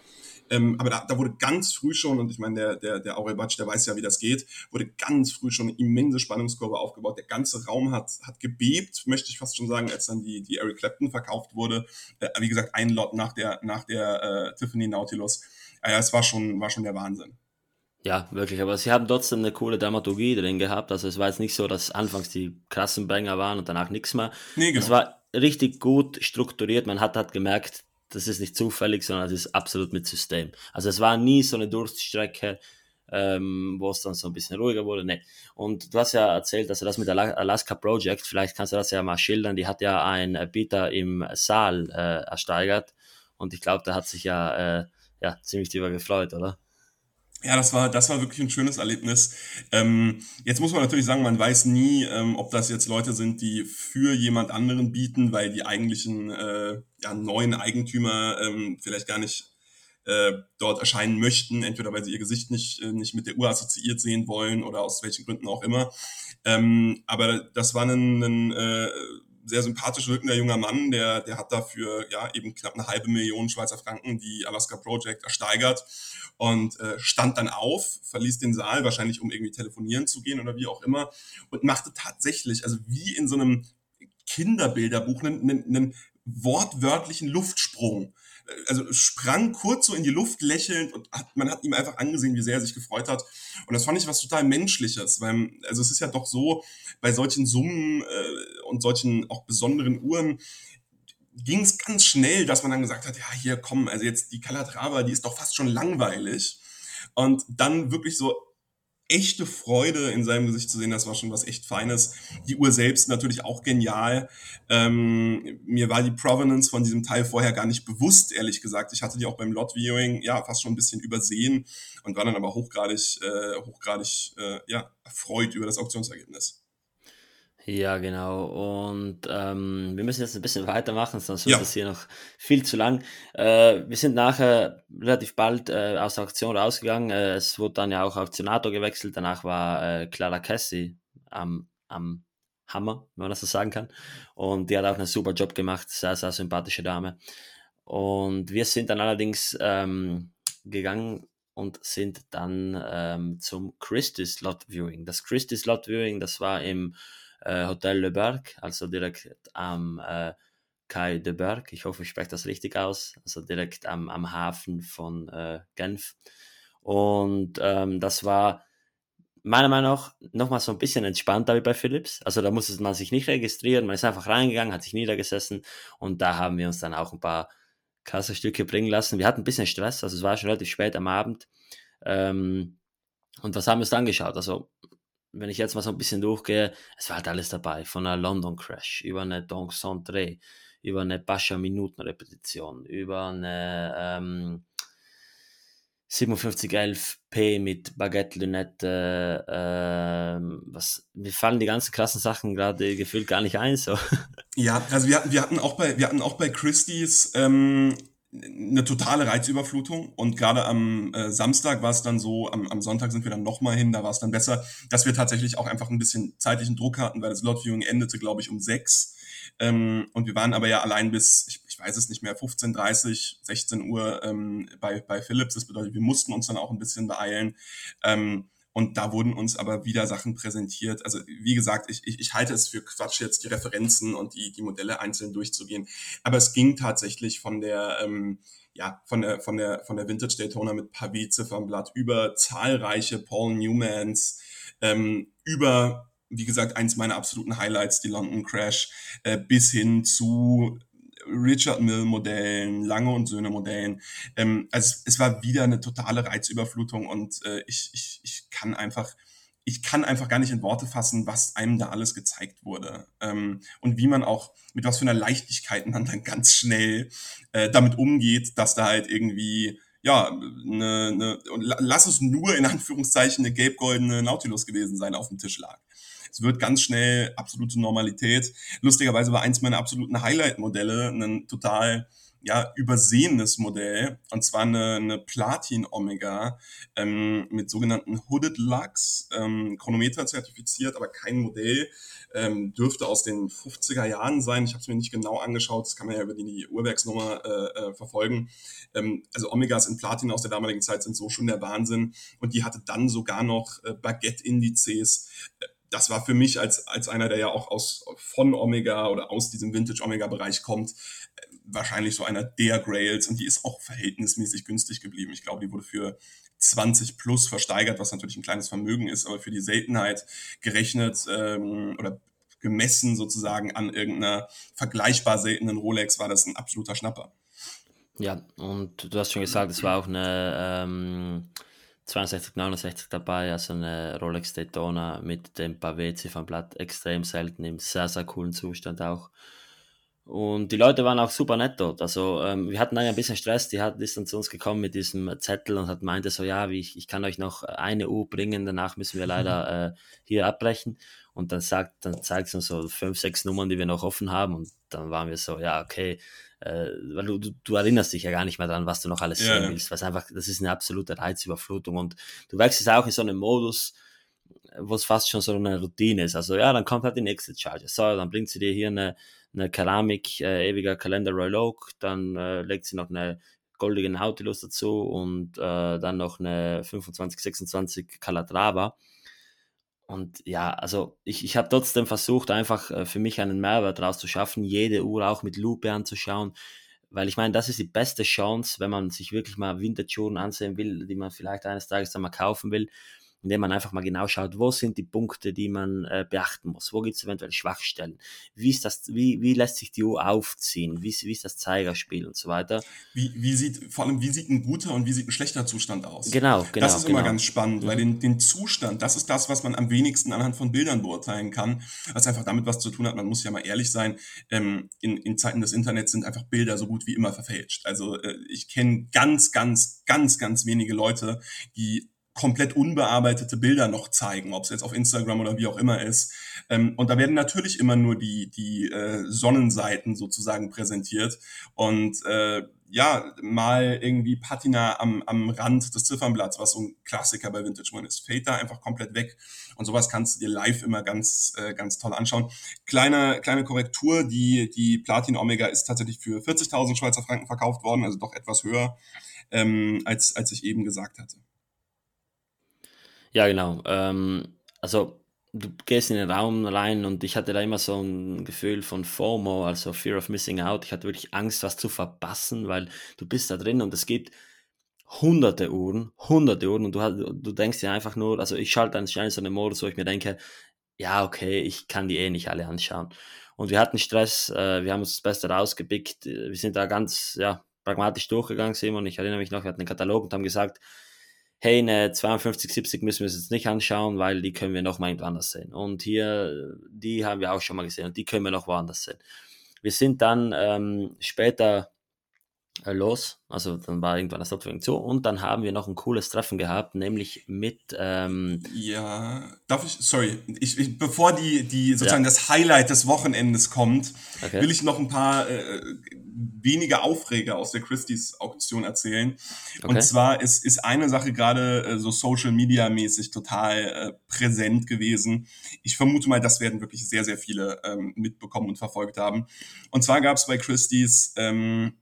Ähm, aber da, da wurde ganz früh schon, und ich meine, der, der, der Aurel Batsch, der weiß ja, wie das geht, wurde ganz früh schon eine immense Spannungskurve aufgebaut. Der ganze Raum hat, hat gebebt, möchte ich fast schon sagen, als dann die, die Eric Clapton verkauft wurde. Äh, wie gesagt, ein Lot nach der, nach der äh, Tiffany Nautilus. Äh, es war schon, war schon der Wahnsinn. Ja, wirklich, aber sie haben trotzdem eine coole Dramaturgie drin gehabt. Also es war jetzt nicht so, dass anfangs die krassen Banger waren und danach nichts mehr. Nee, genau. Es war richtig gut strukturiert. Man hat halt gemerkt, das ist nicht zufällig, sondern es ist absolut mit System. Also es war nie so eine Durststrecke, ähm, wo es dann so ein bisschen ruhiger wurde. Nee. Und du hast ja erzählt, dass er das mit Alaska Project, vielleicht kannst du das ja mal schildern, die hat ja ein Bieter im Saal äh, ersteigert und ich glaube, der hat sich ja, äh, ja ziemlich drüber gefreut, oder? Ja, das war, das war wirklich ein schönes Erlebnis. Ähm, jetzt muss man natürlich sagen, man weiß nie, ähm, ob das jetzt Leute sind, die für jemand anderen bieten, weil die eigentlichen äh, ja, neuen Eigentümer ähm, vielleicht gar nicht äh, dort erscheinen möchten, entweder weil sie ihr Gesicht nicht, äh, nicht mit der Uhr assoziiert sehen wollen oder aus welchen Gründen auch immer. Ähm, aber das war ein, ein äh, sehr sympathisch wirkender junger Mann, der, der hat dafür ja eben knapp eine halbe Million Schweizer Franken die Alaska Project ersteigert und äh, stand dann auf, verließ den Saal, wahrscheinlich um irgendwie telefonieren zu gehen oder wie auch immer, und machte tatsächlich, also wie in so einem Kinderbilderbuch, einen, einen, einen wortwörtlichen Luftsprung also sprang kurz so in die Luft lächelnd und hat, man hat ihm einfach angesehen, wie sehr er sich gefreut hat. Und das fand ich was total Menschliches, weil, also es ist ja doch so, bei solchen Summen äh, und solchen auch besonderen Uhren, ging es ganz schnell, dass man dann gesagt hat, ja, hier komm, also jetzt die Calatrava, die ist doch fast schon langweilig. Und dann wirklich so echte Freude in seinem Gesicht zu sehen, das war schon was echt Feines. Die Uhr selbst natürlich auch genial. Ähm, mir war die Provenance von diesem Teil vorher gar nicht bewusst, ehrlich gesagt. Ich hatte die auch beim Lot-Viewing ja fast schon ein bisschen übersehen und war dann aber hochgradig, äh, hochgradig äh, ja, erfreut über das Auktionsergebnis. Ja, genau. Und ähm, wir müssen jetzt ein bisschen weitermachen, sonst wird ja. das hier noch viel zu lang. Äh, wir sind nachher relativ bald äh, aus der Auktion rausgegangen. Äh, es wurde dann ja auch Auktionator gewechselt. Danach war äh, Clara Cassie am, am Hammer, wenn man das so sagen kann. Und die hat auch einen super Job gemacht. Sehr, sehr sympathische Dame. Und wir sind dann allerdings ähm, gegangen und sind dann ähm, zum Christie's Lot Viewing. Das Christie's Lot Viewing, das war im Hotel Le Berg, also direkt am äh, Kai de Berg. Ich hoffe, ich spreche das richtig aus. Also direkt am, am Hafen von äh, Genf. Und ähm, das war meiner Meinung nach nochmal so ein bisschen entspannter wie bei Philips. Also da musste man sich nicht registrieren, man ist einfach reingegangen, hat sich niedergesessen und da haben wir uns dann auch ein paar krasse Stücke bringen lassen. Wir hatten ein bisschen Stress, also es war schon relativ spät am Abend. Ähm, und was haben wir uns dann geschaut? Also wenn ich jetzt mal so ein bisschen durchgehe, es war halt alles dabei, von einer London Crash über eine Donk Centré, über eine Pascha Minutenrepetition, über eine ähm, 5711P mit Baguette Lünette, äh, was, mir fallen die ganzen krassen Sachen gerade gefühlt gar nicht ein, so. Ja, also wir hatten, wir hatten auch bei, wir hatten auch bei Christie's, ähm, eine totale Reizüberflutung. Und gerade am äh, Samstag war es dann so, am, am Sonntag sind wir dann nochmal hin, da war es dann besser, dass wir tatsächlich auch einfach ein bisschen zeitlichen Druck hatten, weil das Lot Viewing endete, glaube ich, um sechs. Ähm, und wir waren aber ja allein bis, ich, ich weiß es nicht mehr, 15.30, 16 Uhr ähm, bei, bei Philips, das bedeutet, wir mussten uns dann auch ein bisschen beeilen. Ähm, und da wurden uns aber wieder Sachen präsentiert. Also wie gesagt, ich, ich, ich halte es für Quatsch, jetzt die Referenzen und die, die Modelle einzeln durchzugehen. Aber es ging tatsächlich von der, ähm, ja, von der, von der, von der Vintage Daytona mit Pavé Ziffernblatt über zahlreiche Paul Newmans, ähm, über wie gesagt, eins meiner absoluten Highlights, die London Crash, äh, bis hin zu Richard Mill Modellen, Lange und Söhne Modellen. Ähm, also es, war wieder eine totale Reizüberflutung und äh, ich, ich, ich kann einfach ich kann einfach gar nicht in Worte fassen, was einem da alles gezeigt wurde. Ähm, und wie man auch, mit was für einer Leichtigkeit man dann ganz schnell äh, damit umgeht, dass da halt irgendwie, ja, eine, eine, lass es nur in Anführungszeichen eine gelb-goldene Nautilus gewesen sein auf dem Tisch lag Es wird ganz schnell absolute Normalität. Lustigerweise war eins meiner absoluten Highlight-Modelle ein total ja, übersehenes Modell, und zwar eine, eine Platin-Omega ähm, mit sogenannten Hooded Lux, ähm, Chronometer zertifiziert, aber kein Modell, ähm, dürfte aus den 50er Jahren sein. Ich habe es mir nicht genau angeschaut, das kann man ja über die Uhrwerksnummer äh, äh, verfolgen. Ähm, also Omegas in Platin aus der damaligen Zeit sind so schon der Wahnsinn und die hatte dann sogar noch äh, Baguette-Indizes das war für mich als, als einer, der ja auch aus, von Omega oder aus diesem Vintage-Omega-Bereich kommt, wahrscheinlich so einer der Grails und die ist auch verhältnismäßig günstig geblieben. Ich glaube, die wurde für 20 plus versteigert, was natürlich ein kleines Vermögen ist, aber für die Seltenheit gerechnet ähm, oder gemessen sozusagen an irgendeiner vergleichbar seltenen Rolex war das ein absoluter Schnapper. Ja, und du hast schon gesagt, es war auch eine ähm, 62, 69 dabei, also eine Rolex Daytona mit dem Pavé-Ziffernblatt, extrem selten, im sehr, sehr coolen Zustand auch. Und die Leute waren auch super nett dort. Also ähm, wir hatten ein bisschen Stress. Die hat, ist dann zu uns gekommen mit diesem Zettel und hat meinte so, ja, wie ich, ich kann euch noch eine Uhr bringen, danach müssen wir leider äh, hier abbrechen. Und dann sagt, dann zeigt es uns so fünf, sechs Nummern, die wir noch offen haben. Und dann waren wir so, ja, okay, äh, weil du, du, erinnerst dich ja gar nicht mehr daran, was du noch alles sehen ja. willst. Was einfach, das ist eine absolute Reizüberflutung. Und du wechselst auch in so einem Modus, wo es fast schon so eine Routine ist. Also ja, dann kommt halt die nächste Charge. So, dann bringt sie dir hier eine eine Keramik, äh, ewiger Kalender Royal Oak, dann äh, legt sie noch eine goldige Nautilus dazu und äh, dann noch eine 25, 26 Calatrava. Und ja, also ich, ich habe trotzdem versucht, einfach äh, für mich einen Mehrwert daraus zu schaffen, jede Uhr auch mit Lupe anzuschauen, weil ich meine, das ist die beste Chance, wenn man sich wirklich mal Vintage-Uhren ansehen will, die man vielleicht eines Tages dann mal kaufen will, indem man einfach mal genau schaut, wo sind die Punkte, die man äh, beachten muss, wo gibt es eventuell Schwachstellen, wie, ist das, wie, wie lässt sich die Uhr aufziehen, wie, wie ist das Zeigerspiel und so weiter. Wie, wie sieht, vor allem, wie sieht ein guter und wie sieht ein schlechter Zustand aus? Genau, genau. Das ist genau. immer ganz spannend, mhm. weil den, den Zustand, das ist das, was man am wenigsten anhand von Bildern beurteilen kann, was einfach damit was zu tun hat, man muss ja mal ehrlich sein, ähm, in, in Zeiten des Internets sind einfach Bilder so gut wie immer verfälscht. Also äh, ich kenne ganz, ganz, ganz, ganz wenige Leute, die komplett unbearbeitete Bilder noch zeigen, ob es jetzt auf Instagram oder wie auch immer ist. Ähm, und da werden natürlich immer nur die, die äh, Sonnenseiten sozusagen präsentiert. Und äh, ja, mal irgendwie Patina am, am Rand des Ziffernblatts, was so ein Klassiker bei Vintage One ist, fällt da einfach komplett weg. Und sowas kannst du dir live immer ganz, äh, ganz toll anschauen. Kleine, kleine Korrektur, die, die Platin Omega ist tatsächlich für 40.000 Schweizer Franken verkauft worden, also doch etwas höher, ähm, als, als ich eben gesagt hatte. Ja, genau. Ähm, also du gehst in den Raum rein und ich hatte da immer so ein Gefühl von FOMO, also Fear of Missing Out. Ich hatte wirklich Angst, was zu verpassen, weil du bist da drin und es gibt hunderte Uhren, hunderte Uhren und du, du denkst dir einfach nur, also ich schalte schnell so einen Modus, wo ich mir denke, ja, okay, ich kann die eh nicht alle anschauen. Und wir hatten Stress, äh, wir haben uns das Beste rausgepickt, wir sind da ganz, ja, pragmatisch durchgegangen, Simon. Ich erinnere mich noch, wir hatten einen Katalog und haben gesagt, hey, eine 5270 müssen wir uns jetzt nicht anschauen, weil die können wir noch mal anders sehen. Und hier, die haben wir auch schon mal gesehen und die können wir noch woanders sehen. Wir sind dann ähm, später äh, los. Also dann war irgendwann das Stadtverwaltung zu und dann haben wir noch ein cooles Treffen gehabt, nämlich mit. Ähm, ja, darf ich, sorry, ich, ich, bevor die, die sozusagen ja. das Highlight des Wochenendes kommt, okay. will ich noch ein paar äh, wenige Aufreger aus der Christie's Auktion erzählen. Okay. Und zwar ist, ist eine Sache gerade äh, so Social Media mäßig total äh, präsent gewesen. Ich vermute mal, das werden wirklich sehr, sehr viele ähm, mitbekommen und verfolgt haben. Und zwar gab es bei Christie's ähm,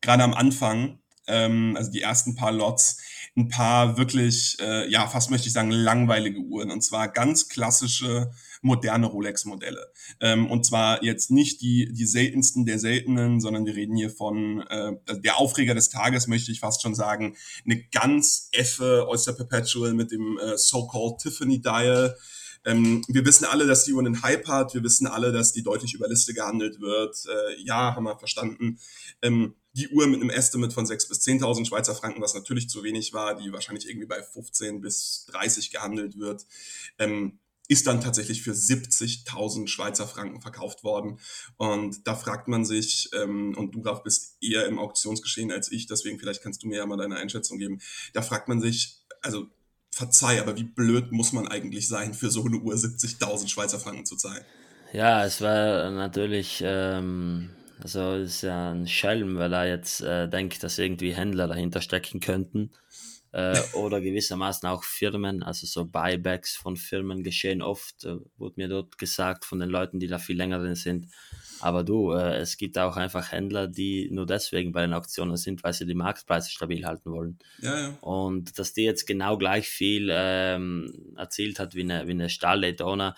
gerade am Anfang, ähm, also die ersten paar Lots, ein paar wirklich, äh, ja, fast möchte ich sagen, langweilige Uhren. Und zwar ganz klassische, moderne Rolex-Modelle. Ähm, und zwar jetzt nicht die, die seltensten der seltenen, sondern wir reden hier von äh, der Aufreger des Tages, möchte ich fast schon sagen, eine ganz effe Oyster Perpetual mit dem äh, so-called Tiffany Dial. Ähm, wir wissen alle, dass die Uhr einen Hype hat. Wir wissen alle, dass die deutlich über Liste gehandelt wird. Äh, ja, haben wir verstanden. Ähm, die Uhr mit einem Estimate von 6.000 bis 10.000 Schweizer Franken, was natürlich zu wenig war, die wahrscheinlich irgendwie bei 15 bis 30 gehandelt wird, ähm, ist dann tatsächlich für 70.000 Schweizer Franken verkauft worden. Und da fragt man sich, ähm, und du, Graf, bist eher im Auktionsgeschehen als ich, deswegen vielleicht kannst du mir ja mal deine Einschätzung geben. Da fragt man sich, also verzeih, aber wie blöd muss man eigentlich sein, für so eine Uhr 70.000 Schweizer Franken zu zahlen? Ja, es war natürlich, ähm, also ist ja ein Schelm, weil er jetzt äh, denkt, dass irgendwie Händler dahinter stecken könnten äh, oder gewissermaßen auch Firmen, also so Buybacks von Firmen geschehen oft, äh, wurde mir dort gesagt von den Leuten, die da viel länger drin sind. Aber du, äh, es gibt auch einfach Händler, die nur deswegen bei den Auktionen sind, weil sie die Marktpreise stabil halten wollen. Ja, ja. Und dass die jetzt genau gleich viel ähm, erzielt hat wie eine, wie eine Stahl Daytona,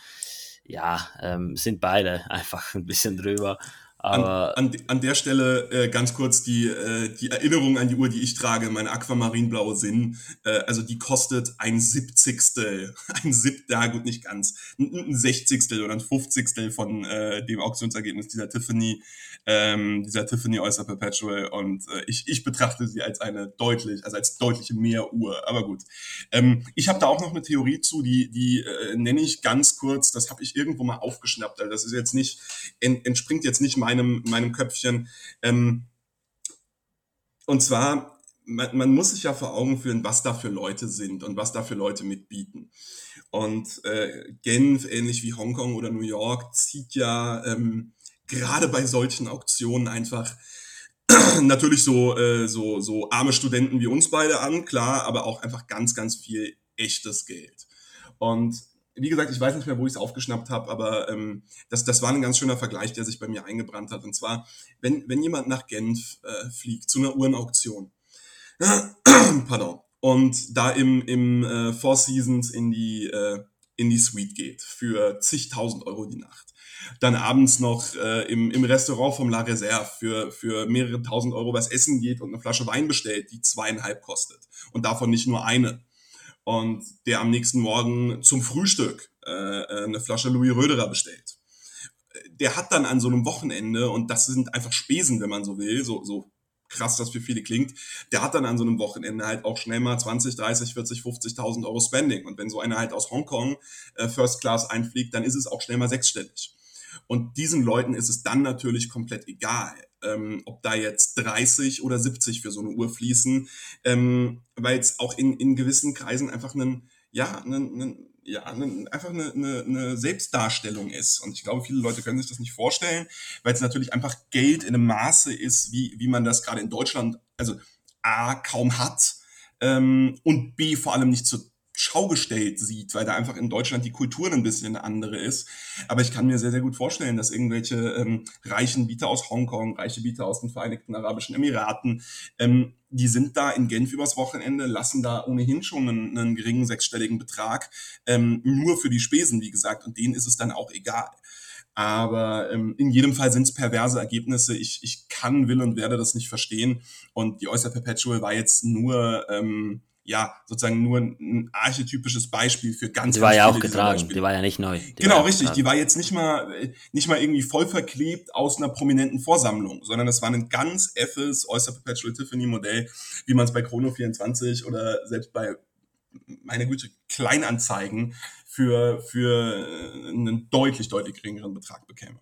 ja, ähm, sind beide einfach ein bisschen drüber. Aber an, an, an der Stelle äh, ganz kurz die, äh, die Erinnerung an die Uhr, die ich trage, meine aquamarinblaue Sinn. Äh, also die kostet ein Siebzigstel, ein Sieb, ja gut, nicht ganz, ein, ein Sechzigstel oder ein Fünfzigstel von äh, dem Auktionsergebnis dieser Tiffany, ähm, dieser Tiffany Oyster Perpetual. Und äh, ich, ich betrachte sie als eine deutlich, also als deutliche Mehruhr. Aber gut. Ähm, ich habe da auch noch eine Theorie zu, die, die äh, nenne ich ganz kurz, das habe ich irgendwo mal aufgeschnappt. Also das ist jetzt nicht, ent, entspringt jetzt nicht mein meinem, meinem Köpfchen. Ähm, und zwar, man, man, muss sich ja vor Augen führen, was da für Leute sind und was da für Leute mitbieten. Und äh, Genf, ähnlich wie Hongkong oder New York, zieht ja ähm, gerade bei solchen Auktionen einfach natürlich so, äh, so, so arme Studenten wie uns beide an, klar, aber auch einfach ganz, ganz viel echtes Geld. Und wie gesagt, ich weiß nicht mehr, wo ich es aufgeschnappt habe, aber ähm, das, das war ein ganz schöner Vergleich, der sich bei mir eingebrannt hat. Und zwar, wenn, wenn jemand nach Genf äh, fliegt, zu einer Uhrenauktion, pardon, und da im, im äh, Four Seasons in die, äh, in die Suite geht für zigtausend Euro die Nacht, dann abends noch äh, im, im Restaurant vom La Reserve für, für mehrere tausend Euro was essen geht und eine Flasche Wein bestellt, die zweieinhalb kostet. Und davon nicht nur eine und der am nächsten Morgen zum Frühstück äh, äh, eine Flasche Louis Röderer bestellt. Der hat dann an so einem Wochenende, und das sind einfach Spesen, wenn man so will, so, so krass das für viele klingt, der hat dann an so einem Wochenende halt auch schnell mal 20, 30, 40, 50.000 Euro Spending. Und wenn so einer halt aus Hongkong äh, First Class einfliegt, dann ist es auch schnell mal sechsstellig. Und diesen Leuten ist es dann natürlich komplett egal, ähm, ob da jetzt 30 oder 70 für so eine Uhr fließen, ähm, weil es auch in, in gewissen Kreisen einfach einen, ja, einen, einen ja, einfach eine, eine, eine Selbstdarstellung ist. Und ich glaube, viele Leute können sich das nicht vorstellen, weil es natürlich einfach Geld in einem Maße ist, wie, wie man das gerade in Deutschland, also A, kaum hat ähm, und B, vor allem nicht zur Schau gestellt sieht, weil da einfach in Deutschland die Kultur ein bisschen eine andere ist. Aber ich kann mir sehr, sehr gut vorstellen, dass irgendwelche ähm, reichen Bieter aus Hongkong, reiche Bieter aus den Vereinigten Arabischen Emiraten, ähm, die sind da in Genf übers Wochenende, lassen da ohnehin schon einen, einen geringen sechsstelligen Betrag, ähm, nur für die Spesen, wie gesagt, und denen ist es dann auch egal. Aber ähm, in jedem Fall sind es perverse Ergebnisse. Ich, ich kann, will und werde das nicht verstehen. Und die Oyster Perpetual war jetzt nur ähm, ja sozusagen nur ein archetypisches Beispiel für ganz, die war ja auch getragen, die war ja nicht neu. Die genau, richtig. Getragen. Die war jetzt nicht mal nicht mal irgendwie voll verklebt aus einer prominenten Vorsammlung, sondern das war ein ganz effes Oyster Perpetual Tiffany Modell, wie man es bei Chrono 24 oder selbst bei meine Güte Kleinanzeigen für für einen deutlich deutlich geringeren Betrag bekäme.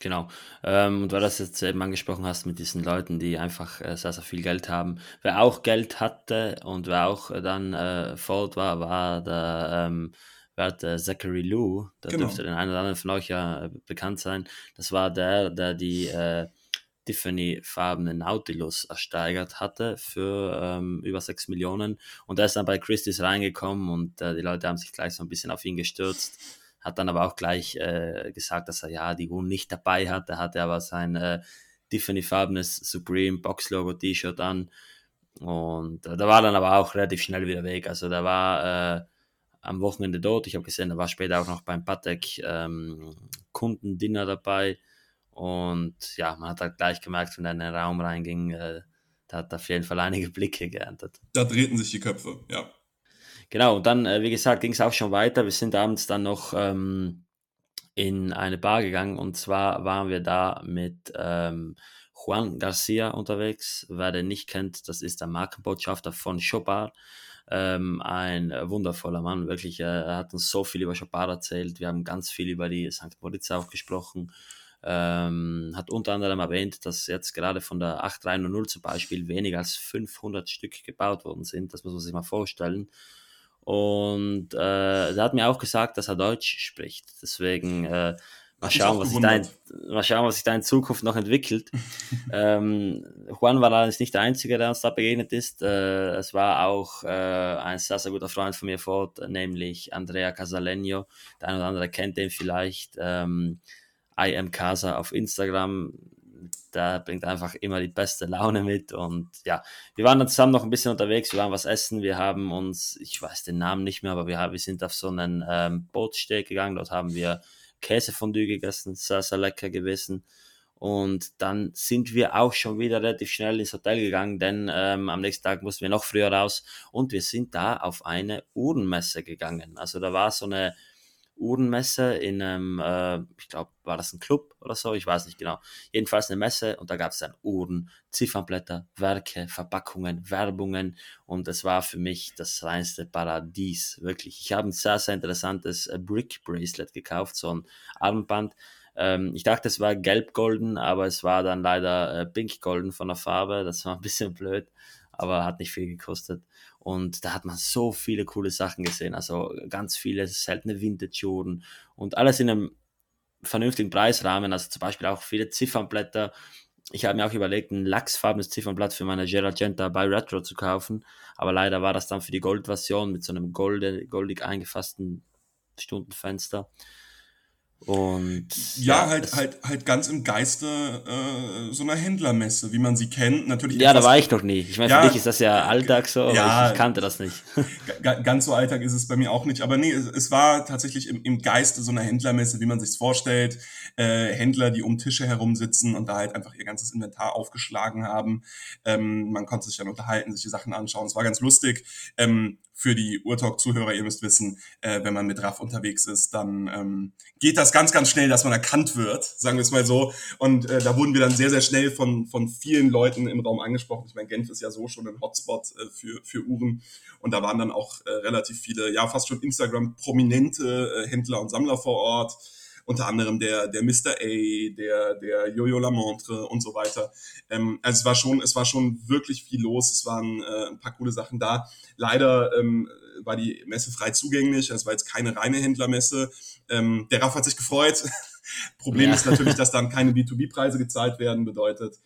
Genau. Ähm, und weil du das jetzt eben angesprochen hast mit diesen Leuten, die einfach äh, sehr, sehr viel Geld haben. Wer auch Geld hatte und wer auch äh, dann äh, Ford war, war der, ähm, wer der Zachary Lou. Da genau. dürfte den einen oder anderen von euch ja äh, bekannt sein. Das war der, der die äh, Tiffany-farbene Nautilus ersteigert hatte für ähm, über 6 Millionen. Und der ist dann bei Christie's reingekommen und äh, die Leute haben sich gleich so ein bisschen auf ihn gestürzt hat dann aber auch gleich äh, gesagt, dass er ja die Uhr nicht dabei hat. Er hatte aber sein äh, Tiffany-farbenes Supreme Box-Logo T-Shirt an. Und äh, da war dann aber auch relativ schnell wieder weg. Also da war äh, am Wochenende dort. Ich habe gesehen, da war später auch noch beim Patek ähm, Kundendinner dabei. Und ja, man hat halt gleich gemerkt, wenn er in den Raum reinging, äh, da hat auf jeden Fall einige Blicke geerntet. Da drehten sich die Köpfe, ja. Genau, und dann, äh, wie gesagt, ging es auch schon weiter. Wir sind abends dann noch ähm, in eine Bar gegangen und zwar waren wir da mit ähm, Juan Garcia unterwegs. Wer den nicht kennt, das ist der Markenbotschafter von Chopard. Ähm, ein wundervoller Mann, wirklich. Äh, er hat uns so viel über Chopard erzählt. Wir haben ganz viel über die St. Moritz auch gesprochen. Ähm, hat unter anderem erwähnt, dass jetzt gerade von der 8300 zum Beispiel weniger als 500 Stück gebaut worden sind. Das muss man sich mal vorstellen. Und äh, der hat mir auch gesagt, dass er Deutsch spricht. Deswegen äh, mal, schauen, was sich da in, mal schauen, was sich da in Zukunft noch entwickelt. ähm, Juan war allerdings nicht der Einzige, der uns da begegnet ist. Äh, es war auch äh, ein sehr, sehr guter Freund von mir fort, nämlich Andrea Casalegno. Der eine oder andere kennt den vielleicht. Ähm, I am Casa auf Instagram der bringt einfach immer die beste Laune mit. Und ja, wir waren dann zusammen noch ein bisschen unterwegs, wir waren was essen, wir haben uns, ich weiß den Namen nicht mehr, aber wir, wir sind auf so einen ähm, Bootssteg gegangen, dort haben wir Käsefondue gegessen, sehr, sehr lecker gewesen. Und dann sind wir auch schon wieder relativ schnell ins Hotel gegangen, denn ähm, am nächsten Tag mussten wir noch früher raus und wir sind da auf eine Uhrenmesse gegangen. Also da war so eine Uhrenmesse in einem, äh, ich glaube, war das ein Club oder so, ich weiß nicht genau. Jedenfalls eine Messe und da gab es dann Uhren, Ziffernblätter, Werke, Verpackungen, Werbungen und es war für mich das reinste Paradies, wirklich. Ich habe ein sehr, sehr interessantes äh, Brick Bracelet gekauft, so ein Armband. Ähm, ich dachte, es war gelb-golden, aber es war dann leider äh, pink-golden von der Farbe, das war ein bisschen blöd, aber hat nicht viel gekostet. Und da hat man so viele coole Sachen gesehen. Also ganz viele seltene Vintage-Uhren und alles in einem vernünftigen Preisrahmen. Also zum Beispiel auch viele Ziffernblätter. Ich habe mir auch überlegt, ein lachsfarbenes Ziffernblatt für meine Geragenta bei Retro zu kaufen. Aber leider war das dann für die Goldversion mit so einem goldig, goldig eingefassten Stundenfenster. Und ja, ja halt, halt, halt ganz im Geiste äh, so einer Händlermesse, wie man sie kennt. Natürlich ja, da war ich noch nie. Ich meine, ja, für dich ist das ja Alltag so, ja, ich, ich, kannte das nicht. Ganz so Alltag ist es bei mir auch nicht. Aber nee, es, es war tatsächlich im, im Geiste so einer Händlermesse, wie man sich's vorstellt. Äh, Händler, die um Tische herum sitzen und da halt einfach ihr ganzes Inventar aufgeschlagen haben. Ähm, man konnte sich dann unterhalten, sich die Sachen anschauen. Es war ganz lustig. Ähm, für die Urtalk-Zuhörer, ihr müsst wissen, äh, wenn man mit RAF unterwegs ist, dann ähm, geht das ganz, ganz schnell, dass man erkannt wird, sagen wir es mal so. Und äh, da wurden wir dann sehr, sehr schnell von, von vielen Leuten im Raum angesprochen. Ich meine, Genf ist ja so schon ein Hotspot äh, für, für Uhren. Und da waren dann auch äh, relativ viele, ja, fast schon Instagram-prominente äh, Händler und Sammler vor Ort unter anderem der, der Mr. A, der, der Jojo Lamontre und so weiter. Ähm, also es war schon, es war schon wirklich viel los. Es waren äh, ein paar coole Sachen da. Leider ähm, war die Messe frei zugänglich. Es war jetzt keine reine Händlermesse. Ähm, der Raff hat sich gefreut. Problem ja. ist natürlich, dass dann keine B2B-Preise gezahlt werden, bedeutet,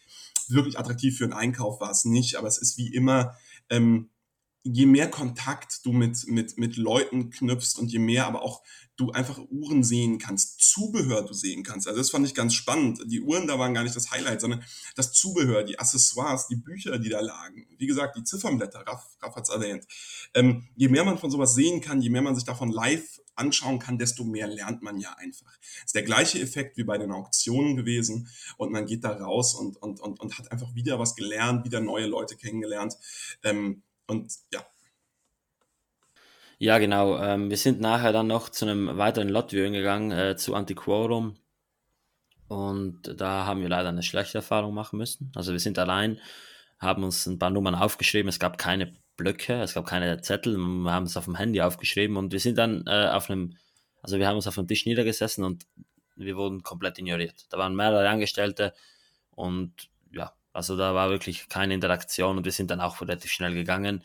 wirklich attraktiv für einen Einkauf war es nicht, aber es ist wie immer, ähm, je mehr Kontakt du mit, mit, mit Leuten knüpfst und je mehr aber auch du einfach Uhren sehen kannst, Zubehör du sehen kannst. Also das fand ich ganz spannend. Die Uhren da waren gar nicht das Highlight, sondern das Zubehör, die Accessoires, die Bücher, die da lagen. Wie gesagt, die Ziffernblätter, Raff, Raff hat es erwähnt. Ähm, je mehr man von sowas sehen kann, je mehr man sich davon live anschauen kann, desto mehr lernt man ja einfach. Das ist der gleiche Effekt wie bei den Auktionen gewesen und man geht da raus und, und, und, und hat einfach wieder was gelernt, wieder neue Leute kennengelernt. Ähm, und ja, ja, genau. Ähm, wir sind nachher dann noch zu einem weiteren Lot-Viewing gegangen, äh, zu Antiquorum. Und da haben wir leider eine schlechte Erfahrung machen müssen. Also wir sind allein, haben uns ein paar Nummern aufgeschrieben. Es gab keine Blöcke, es gab keine Zettel. Wir haben es auf dem Handy aufgeschrieben und wir sind dann äh, auf einem, also wir haben uns auf einem Tisch niedergesessen und wir wurden komplett ignoriert. Da waren mehrere Angestellte und also da war wirklich keine Interaktion und wir sind dann auch relativ schnell gegangen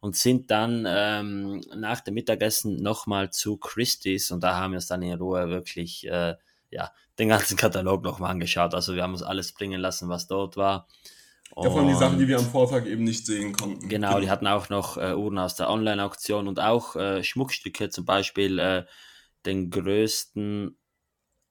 und sind dann ähm, nach dem Mittagessen nochmal zu Christie's und da haben wir uns dann in Ruhe wirklich äh, ja, den ganzen Katalog nochmal angeschaut. Also wir haben uns alles bringen lassen, was dort war. Und ja, von die Sachen, die wir am Vortag eben nicht sehen konnten. Genau, genau. die hatten auch noch äh, Uhren aus der Online-Auktion und auch äh, Schmuckstücke, zum Beispiel äh, den größten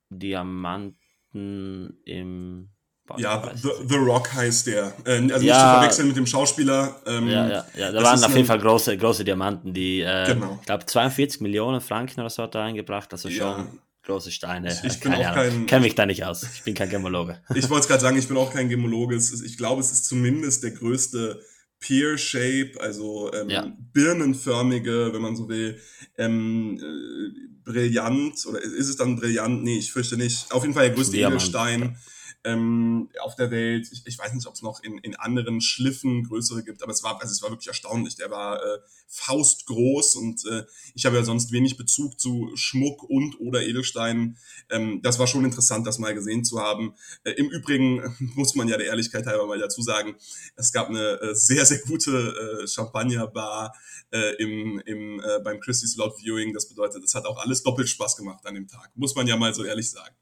Diamanten im ja, The, The, Rock heißt der. Äh, also ja, nicht zu verwechseln mit dem Schauspieler. Ähm, ja, ja, ja, da waren auf jeden Fall große, große Diamanten, die, äh, genau. ich glaube, 42 Millionen Franken oder so hat er eingebracht. Also schon ja. große Steine. Ich, ich bin auch kein. Kenne mich da nicht aus. Ich bin kein Gemologe. Ich wollte es gerade sagen, ich bin auch kein Gemologe. Ich glaube, es ist zumindest der größte Pear Shape, also ähm, ja. birnenförmige, wenn man so will, ähm, äh, brillant oder ist es dann brillant? Nee, ich fürchte nicht. Auf jeden Fall der größte Edelstein ähm, auf der Welt. Ich, ich weiß nicht, ob es noch in, in anderen Schliffen größere gibt, aber es war, also es war wirklich erstaunlich. Der war äh, faustgroß und äh, ich habe ja sonst wenig Bezug zu Schmuck und oder Edelsteinen. Ähm, das war schon interessant, das mal gesehen zu haben. Äh, Im Übrigen muss man ja der Ehrlichkeit halber mal dazu sagen, es gab eine äh, sehr, sehr gute äh, Champagnerbar äh, im, im, äh, beim Christie's Lot Viewing. Das bedeutet, es hat auch alles doppelt Spaß gemacht an dem Tag. Muss man ja mal so ehrlich sagen.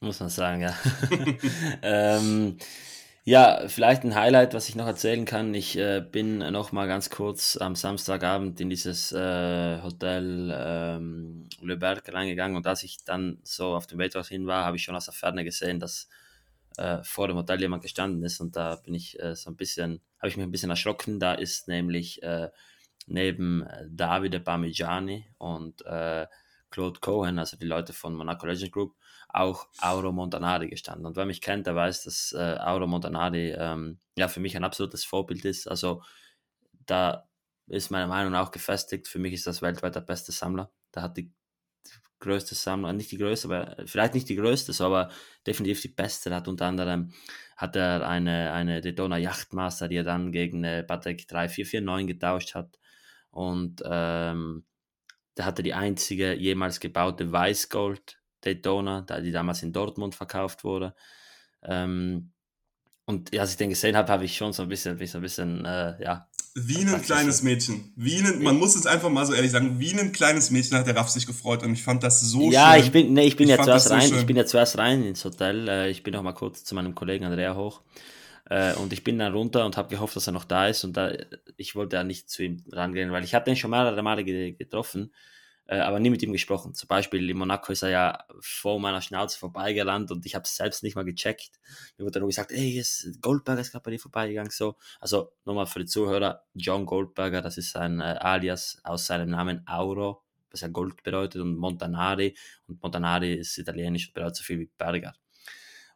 Muss man sagen, ja. ähm, ja, vielleicht ein Highlight, was ich noch erzählen kann. Ich äh, bin noch mal ganz kurz am Samstagabend in dieses äh, Hotel ähm, Le Berg reingegangen und als ich dann so auf dem Weg dorthin war, habe ich schon aus der Ferne gesehen, dass äh, vor dem Hotel jemand gestanden ist und da bin ich äh, so ein bisschen, habe ich mich ein bisschen erschrocken. Da ist nämlich äh, neben äh, Davide Parmigiani und Claude Cohen, also die Leute von Monaco Legend Group, auch Auro Montanari gestanden. Und wer mich kennt, der weiß, dass äh, Auro Montanari ähm, ja für mich ein absolutes Vorbild ist. Also da ist meine Meinung auch gefestigt. Für mich ist das weltweit der beste Sammler. Da hat die größte Sammlung, nicht die größte, aber vielleicht nicht die größte, aber definitiv die beste. Er hat unter anderem hat er eine, eine Daytona Yachtmaster, die er dann gegen eine Patek 3449 getauscht hat. Und ähm, da hatte die einzige jemals gebaute Weißgold Daytona, die damals in Dortmund verkauft wurde. Ähm, und als ich den gesehen habe, habe ich schon so ein bisschen, so ein bisschen, äh, ja. Wie ein kleines Mädchen. Wie ein, man muss es einfach mal so ehrlich sagen, wie ein kleines Mädchen hat der Raff sich gefreut und ich fand das so ja, schön. Ja, ich bin, nee, ich bin ich ja zuerst so rein, schön. ich bin ja zuerst rein ins Hotel. Äh, ich bin noch mal kurz zu meinem Kollegen Andrea hoch. Äh, und ich bin dann runter und habe gehofft, dass er noch da ist. Und da, ich wollte ja nicht zu ihm rangehen, weil ich habe den schon mehrere Male getroffen aber nie mit ihm gesprochen. Zum Beispiel in Monaco ist er ja vor meiner Schnauze vorbeigerannt und ich habe es selbst nicht mal gecheckt. Mir wurde nur gesagt, ey, ist Goldberger ist gerade bei dir vorbeigegangen. So. Also nochmal für die Zuhörer, John Goldberger, das ist ein äh, Alias aus seinem Namen Auro, was ja Gold bedeutet, und Montanari. Und Montanari ist italienisch und bedeutet so viel wie Berger.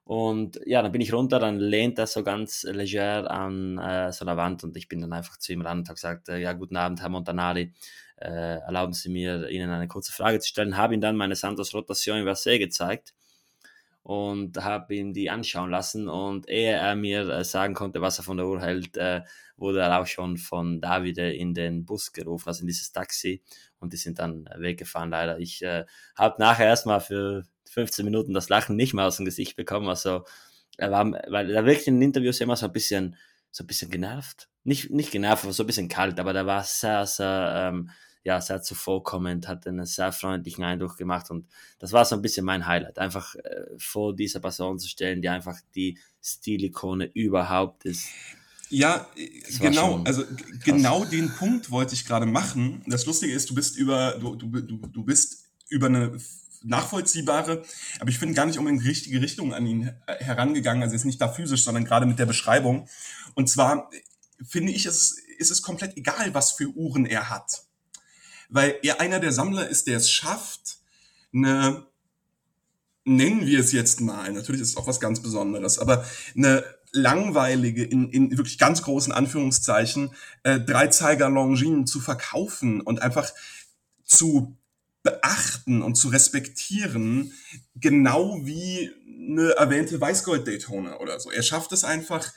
Und ja, dann bin ich runter, dann lehnt er so ganz leger an äh, so einer Wand und ich bin dann einfach zu ihm ran und habe gesagt, äh, ja, guten Abend, Herr Montanari, äh, erlauben Sie mir, Ihnen eine kurze Frage zu stellen. Habe ihm dann meine Santos Rotation Inversé gezeigt und habe ihm die anschauen lassen und ehe er mir äh, sagen konnte, was er von der Uhr hält, äh, wurde er auch schon von Davide in den Bus gerufen, also in dieses Taxi und die sind dann weggefahren leider. Ich äh, habe nachher erstmal für 15 Minuten das Lachen nicht mehr aus dem Gesicht bekommen. Also er war, weil er wirklich in den Interviews immer so ein bisschen, so ein bisschen genervt. Nicht, nicht genervt, aber so ein bisschen kalt, aber der war sehr, sehr, ähm, ja, sehr zuvorkommend, hat einen sehr freundlichen Eindruck gemacht und das war so ein bisschen mein Highlight, einfach äh, vor dieser Person zu stellen, die einfach die Stilikone überhaupt ist. Ja, genau, also genau den Punkt wollte ich gerade machen. Das Lustige ist, du bist über, du, du, du, du bist über eine nachvollziehbare, aber ich finde gar nicht unbedingt richtige Richtung an ihn herangegangen, also jetzt nicht da physisch, sondern gerade mit der Beschreibung. Und zwar finde ich, es ist es komplett egal, was für Uhren er hat. Weil er einer der Sammler ist, der es schafft, eine, nennen wir es jetzt mal, natürlich ist es auch was ganz Besonderes, aber eine langweilige, in, in wirklich ganz großen Anführungszeichen, äh, Dreizeiger Longines zu verkaufen und einfach zu beachten und zu respektieren, genau wie eine erwähnte Weißgold-Daytona oder so. Er schafft es einfach,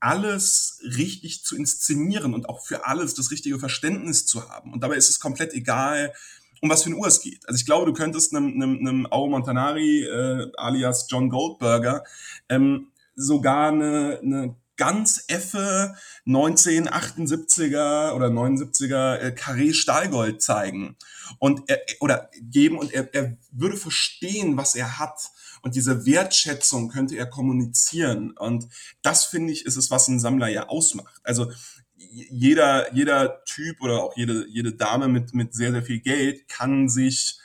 alles richtig zu inszenieren und auch für alles das richtige Verständnis zu haben. Und dabei ist es komplett egal, um was für eine Uhr es geht. Also ich glaube, du könntest einem, einem, einem Ao Montanari äh, alias John Goldberger ähm, sogar eine, eine ganz effe 1978er oder 79er äh, Carré Stahlgold zeigen. Und er, oder geben und er, er würde verstehen, was er hat. Und diese Wertschätzung könnte er kommunizieren. Und das finde ich ist es, was ein Sammler ja ausmacht. Also jeder jeder Typ oder auch jede jede Dame mit mit sehr sehr viel Geld kann sich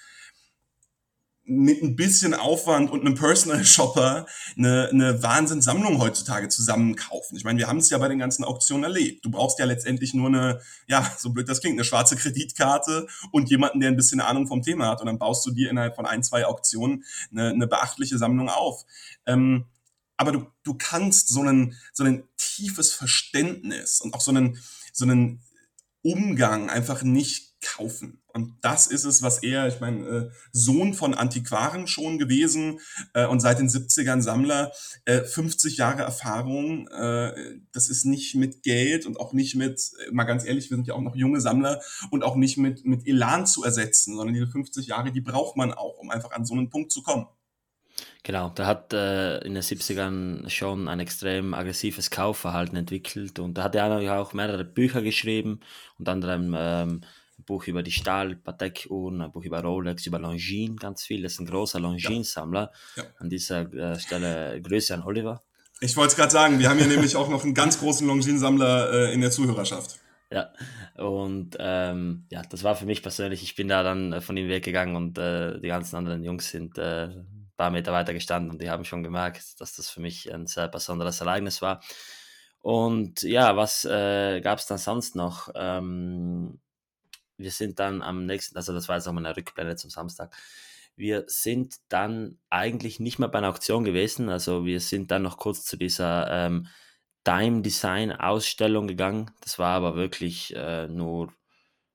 mit ein bisschen Aufwand und einem Personal Shopper eine, eine Wahnsinnssammlung heutzutage zusammenkaufen. Ich meine, wir haben es ja bei den ganzen Auktionen erlebt. Du brauchst ja letztendlich nur eine, ja, so blöd das klingt, eine schwarze Kreditkarte und jemanden, der ein bisschen Ahnung vom Thema hat. Und dann baust du dir innerhalb von ein, zwei Auktionen eine, eine beachtliche Sammlung auf. Ähm, aber du, du kannst so ein so ein tiefes Verständnis und auch so einen, so einen Umgang einfach nicht kaufen. Und das ist es, was er, ich meine, äh, Sohn von Antiquaren schon gewesen äh, und seit den 70ern Sammler, äh, 50 Jahre Erfahrung. Äh, das ist nicht mit Geld und auch nicht mit, äh, mal ganz ehrlich, wir sind ja auch noch junge Sammler und auch nicht mit, mit Elan zu ersetzen, sondern diese 50 Jahre, die braucht man auch, um einfach an so einen Punkt zu kommen. Genau, der hat äh, in den 70ern schon ein extrem aggressives Kaufverhalten entwickelt und da hat er auch mehrere Bücher geschrieben, unter anderem ähm, ein Buch über die Stahl, Patek-Uhren, ein Buch über Rolex, über Longines, ganz viel. Das ist ein großer Longines-Sammler. Ja. An dieser äh, Stelle Grüße an Oliver. Ich wollte es gerade sagen, wir haben hier nämlich auch noch einen ganz großen Longines-Sammler äh, in der Zuhörerschaft. Ja, und ähm, ja, das war für mich persönlich, ich bin da dann äh, von ihm weggegangen und äh, die ganzen anderen Jungs sind äh, paar Meter weiter gestanden und die haben schon gemerkt, dass das für mich ein sehr besonderes Ereignis war. Und ja, was äh, gab es dann sonst noch? Ähm, wir sind dann am nächsten, also das war jetzt auch mal eine Rückblende zum Samstag. Wir sind dann eigentlich nicht mehr bei einer Auktion gewesen. Also wir sind dann noch kurz zu dieser ähm, Dime Design Ausstellung gegangen. Das war aber wirklich äh, nur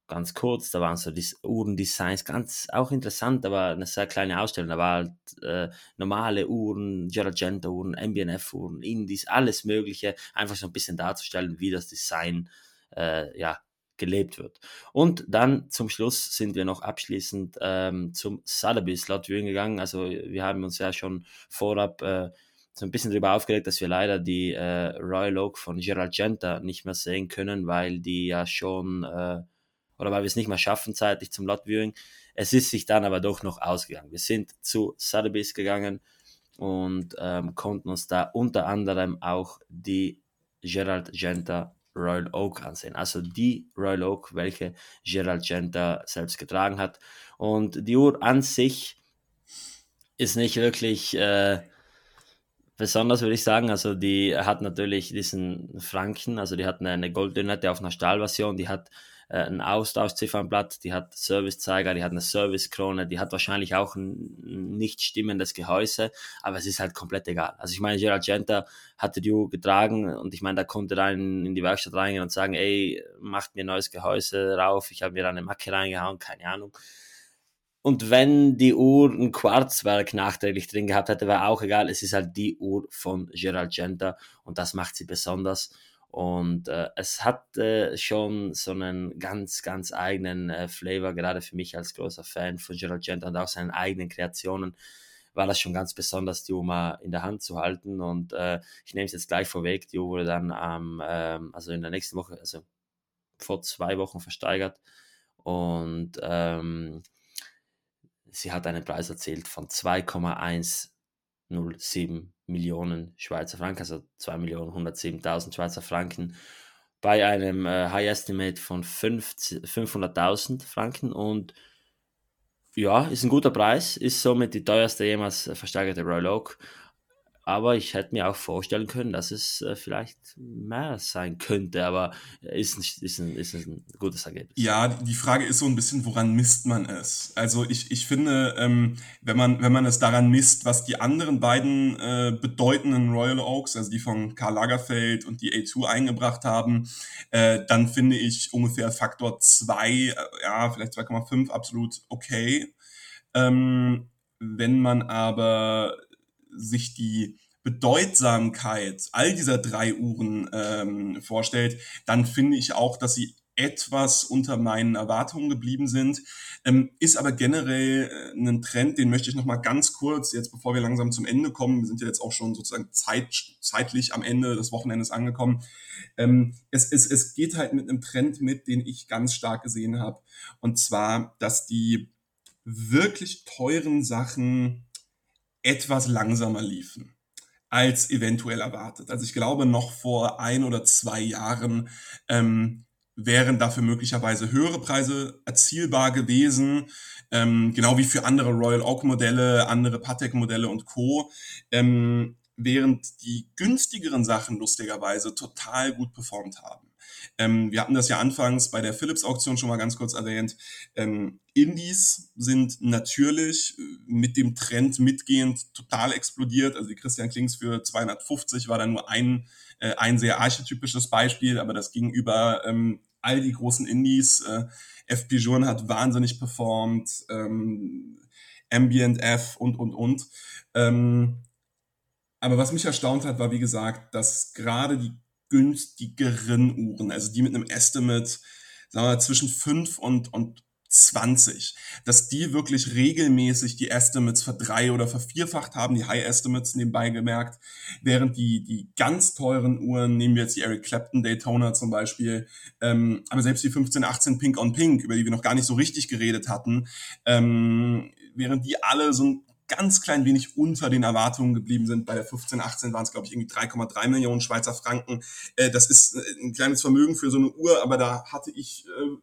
ganz kurz. Da waren so die Uhrendesigns, ganz auch interessant, aber eine sehr kleine Ausstellung. Da war halt äh, normale Uhren, Geragento Uhren, MBNF Uhren, Indies, alles Mögliche, einfach so ein bisschen darzustellen, wie das Design äh, ja gelebt wird. Und dann zum Schluss sind wir noch abschließend ähm, zum Sotheby's Lot Viewing gegangen. Also wir haben uns ja schon vorab äh, so ein bisschen darüber aufgeregt, dass wir leider die äh, Royal Oak von Gerald Genta nicht mehr sehen können, weil die ja schon äh, oder weil wir es nicht mehr schaffen zeitlich zum Lot Viewing. Es ist sich dann aber doch noch ausgegangen. Wir sind zu Sotheby's gegangen und ähm, konnten uns da unter anderem auch die Gerald Genta Royal Oak ansehen. Also die Royal Oak, welche Gerald Genta selbst getragen hat. Und die Uhr an sich ist nicht wirklich äh, besonders, würde ich sagen. Also die hat natürlich diesen Franken, also die hat eine, eine Golddünette auf einer Stahlversion, die hat äh, ein Austauschziffernblatt, die hat Servicezeiger, die hat eine Servicekrone, die hat wahrscheinlich auch ein nicht stimmendes Gehäuse, aber es ist halt komplett egal. Also ich meine, Gerald Genta hatte die Uhr getragen und ich meine, da konnte rein in die Werkstatt reingehen und sagen, ey, macht mir ein neues Gehäuse rauf, ich habe mir da eine Macke reingehauen, keine Ahnung. Und wenn die Uhr ein Quarzwerk nachträglich drin gehabt hätte, wäre auch egal. Es ist halt die Uhr von Gerald Genta und das macht sie besonders. Und äh, es hat äh, schon so einen ganz, ganz eigenen äh, Flavor, gerade für mich als großer Fan von Gerald Genta und auch seinen eigenen Kreationen war das schon ganz besonders, die Oma in der Hand zu halten. Und äh, ich nehme es jetzt gleich vorweg, die wurde dann am, ähm, also in der nächsten Woche, also vor zwei Wochen versteigert. Und ähm, sie hat einen Preis erzielt von 2,107 Millionen Schweizer Franken, also 2.107.000 Schweizer Franken, bei einem äh, High Estimate von 500.000 Franken. Und ja, ist ein guter Preis, ist somit die teuerste jemals versteigerte Royal Oak aber ich hätte mir auch vorstellen können, dass es äh, vielleicht mehr sein könnte, aber ist, nicht, ist, ein, ist ein gutes Ergebnis. Ja, die Frage ist so ein bisschen, woran misst man es? Also ich, ich finde, ähm, wenn, man, wenn man es daran misst, was die anderen beiden äh, bedeutenden Royal Oaks, also die von Karl Lagerfeld und die A2 eingebracht haben, äh, dann finde ich ungefähr Faktor 2, äh, ja, vielleicht 2,5 absolut okay. Ähm, wenn man aber sich die Bedeutsamkeit all dieser drei Uhren ähm, vorstellt, dann finde ich auch, dass sie etwas unter meinen Erwartungen geblieben sind, ähm, ist aber generell äh, ein Trend, den möchte ich noch mal ganz kurz, jetzt bevor wir langsam zum Ende kommen, wir sind ja jetzt auch schon sozusagen zeit, zeitlich am Ende des Wochenendes angekommen, ähm, es, es, es geht halt mit einem Trend mit, den ich ganz stark gesehen habe, und zwar, dass die wirklich teuren Sachen etwas langsamer liefen als eventuell erwartet. Also ich glaube, noch vor ein oder zwei Jahren ähm, wären dafür möglicherweise höhere Preise erzielbar gewesen, ähm, genau wie für andere Royal Oak Modelle, andere Patek Modelle und Co. Ähm, während die günstigeren Sachen lustigerweise total gut performt haben. Ähm, wir hatten das ja anfangs bei der Philips-Auktion schon mal ganz kurz erwähnt. Ähm, Indies sind natürlich äh, mit dem Trend mitgehend total explodiert. Also die Christian Klings für 250 war da nur ein, äh, ein sehr archetypisches Beispiel, aber das ging über ähm, all die großen Indies. Äh, FP Journe hat wahnsinnig performt, ähm, Ambient F und, und, und. Ähm, aber was mich erstaunt hat, war wie gesagt, dass gerade die günstigeren Uhren, also die mit einem Estimate, sagen wir, zwischen 5 und, und 20, dass die wirklich regelmäßig die Estimates verdrei- oder vervierfacht haben, die High Estimates nebenbei gemerkt, während die, die ganz teuren Uhren, nehmen wir jetzt die Eric Clapton Daytona zum Beispiel, ähm, aber selbst die 1518 Pink on Pink, über die wir noch gar nicht so richtig geredet hatten, ähm, während die alle so ein ganz klein wenig unter den Erwartungen geblieben sind. Bei der 15, 18 waren es, glaube ich, irgendwie 3,3 Millionen Schweizer Franken. Äh, das ist äh, ein kleines Vermögen für so eine Uhr, aber da hatte ich äh,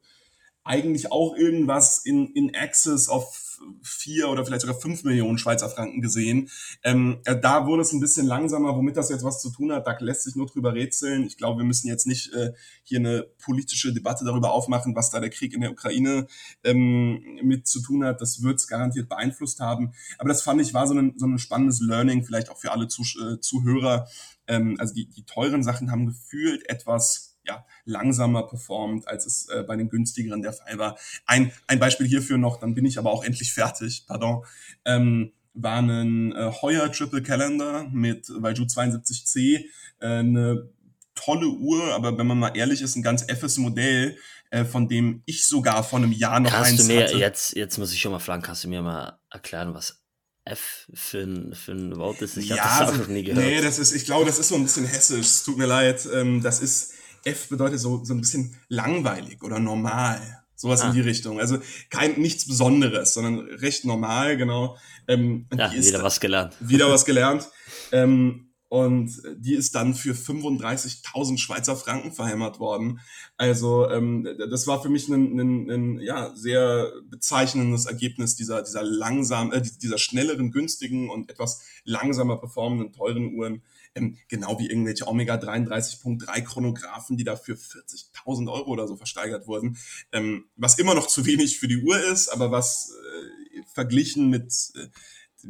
eigentlich auch irgendwas in, in Access auf vier oder vielleicht sogar fünf Millionen Schweizer Franken gesehen. Ähm, äh, da wurde es ein bisschen langsamer, womit das jetzt was zu tun hat. Da lässt sich nur drüber rätseln. Ich glaube, wir müssen jetzt nicht äh, hier eine politische Debatte darüber aufmachen, was da der Krieg in der Ukraine ähm, mit zu tun hat. Das wird es garantiert beeinflusst haben. Aber das fand ich war so ein, so ein spannendes Learning, vielleicht auch für alle Zuh äh, Zuhörer. Ähm, also die, die teuren Sachen haben gefühlt etwas ja, langsamer performt, als es äh, bei den günstigeren der Fall war. Ein, ein Beispiel hierfür noch, dann bin ich aber auch endlich fertig, pardon, ähm, war ein äh, Heuer Triple Calendar mit Vaiju 72C, äh, eine tolle Uhr, aber wenn man mal ehrlich ist, ein ganz effes Modell, äh, von dem ich sogar vor einem Jahr noch kannst eins du mir, hatte. Jetzt, jetzt muss ich schon mal fragen, kannst du mir mal erklären, was F für ein, für ein Wort ist? Ich habe ja, das auch so, noch nie gehört. nee, das ist, ich glaube, das ist so ein bisschen hessisch. Es tut mir leid. Ähm, das ist F bedeutet so, so ein bisschen langweilig oder normal. Sowas Ah. in die Richtung. Also kein nichts Besonderes, sondern recht normal, genau. Ähm, ja, wieder was gelernt. wieder was gelernt. Ähm, und die ist dann für 35.000 Schweizer Franken verhämmert worden. Also ähm, das war für mich ein, ein, ein ja, sehr bezeichnendes Ergebnis dieser, dieser langsam, äh, dieser schnelleren, günstigen und etwas langsamer performenden teuren Uhren. Ähm, genau wie irgendwelche Omega 33.3 Chronographen, die da für 40.000 Euro oder so versteigert wurden. Ähm, was immer noch zu wenig für die Uhr ist, aber was äh, verglichen mit äh,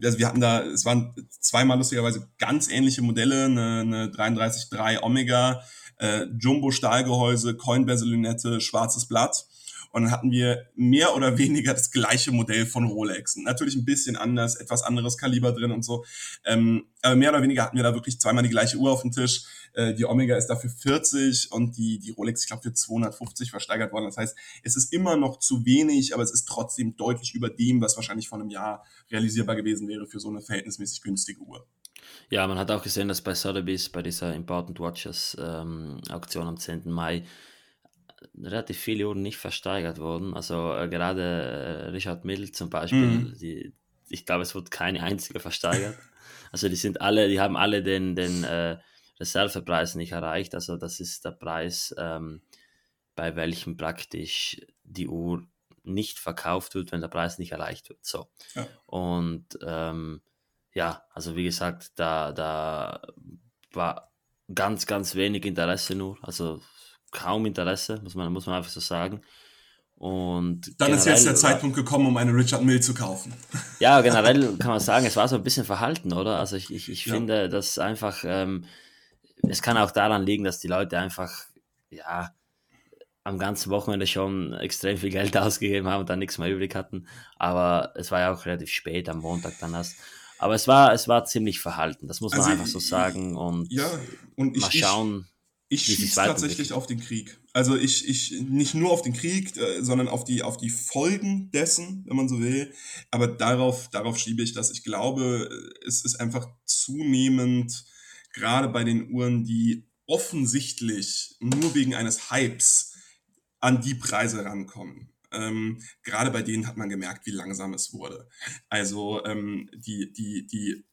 also wir hatten da, es waren zweimal lustigerweise ganz ähnliche Modelle, eine, eine 33.3 Omega, äh, Jumbo Stahlgehäuse, Coinbezel-Lünette, schwarzes Blatt. Und dann hatten wir mehr oder weniger das gleiche Modell von Rolex. Natürlich ein bisschen anders, etwas anderes Kaliber drin und so. Ähm, aber mehr oder weniger hatten wir da wirklich zweimal die gleiche Uhr auf dem Tisch. Äh, die Omega ist dafür 40 und die, die Rolex, ich glaube, für 250 versteigert worden. Das heißt, es ist immer noch zu wenig, aber es ist trotzdem deutlich über dem, was wahrscheinlich vor einem Jahr realisierbar gewesen wäre für so eine verhältnismäßig günstige Uhr. Ja, man hat auch gesehen, dass bei Sotheby's, bei dieser Important Watches ähm, Auktion am 10. Mai, relativ viele Uhren nicht versteigert wurden. Also äh, gerade äh, Richard Mill zum Beispiel, Mhm. die, ich glaube, es wurde keine einzige versteigert. Also die sind alle, die haben alle den, den äh, Reservepreis nicht erreicht. Also das ist der Preis, ähm, bei welchem praktisch die Uhr nicht verkauft wird, wenn der Preis nicht erreicht wird. So. Ja. Und ähm, ja, also wie gesagt, da, da war ganz, ganz wenig Interesse nur, also kaum Interesse, muss man, muss man einfach so sagen. Und Dann ist jetzt der Zeitpunkt gekommen, um eine Richard Mill zu kaufen. ja, generell kann man sagen, es war so ein bisschen verhalten, oder? Also ich, ich, ich Ja. finde, dass einfach, ähm, es kann auch daran liegen, dass die Leute einfach, ja, am ganzen Wochenende schon extrem viel Geld ausgegeben haben und dann nichts mehr übrig hatten. Aber es war ja auch relativ spät am Montag dann erst. Aber es war, es war ziemlich verhalten, das muss man Also, einfach so sagen. Und Ja, und ich, mal schauen. Ich, schieße tatsächlich auf den Krieg. Also ich, ich nicht nur auf den Krieg, äh, sondern auf die, auf die Folgen dessen, wenn man so will. Aber darauf, darauf schiebe ich das. Ich glaube, es ist einfach zunehmend, gerade bei den Uhren, die offensichtlich nur wegen eines Hypes an die Preise rankommen. Ähm, gerade bei denen hat man gemerkt, wie langsam es wurde. Also ähm, die, die, die,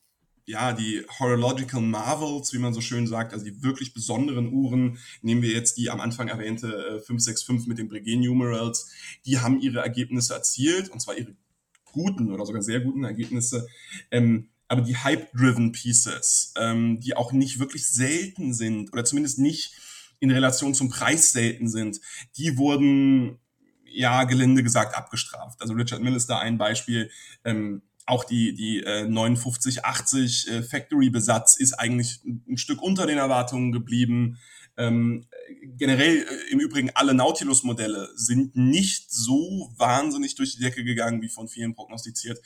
ja, die Horological Marvels, wie man so schön sagt, also die wirklich besonderen Uhren, nehmen wir jetzt die am Anfang erwähnte äh, 565 mit den Breguet Numerals, die haben ihre Ergebnisse erzielt, und zwar ihre guten oder sogar sehr guten Ergebnisse. Ähm, aber die Hype-Driven Pieces, ähm, die auch nicht wirklich selten sind oder zumindest nicht in Relation zum Preis selten sind, die wurden, ja, gelinde gesagt, abgestraft. Also Richard Mill ist da ein Beispiel. Ähm, auch die, die äh, 5980 äh, Factory-Besatz ist eigentlich ein, Stück unter den Erwartungen geblieben. Ähm, generell äh, im Übrigen alle Nautilus-Modelle sind nicht so wahnsinnig durch die Decke gegangen, wie von vielen prognostiziert.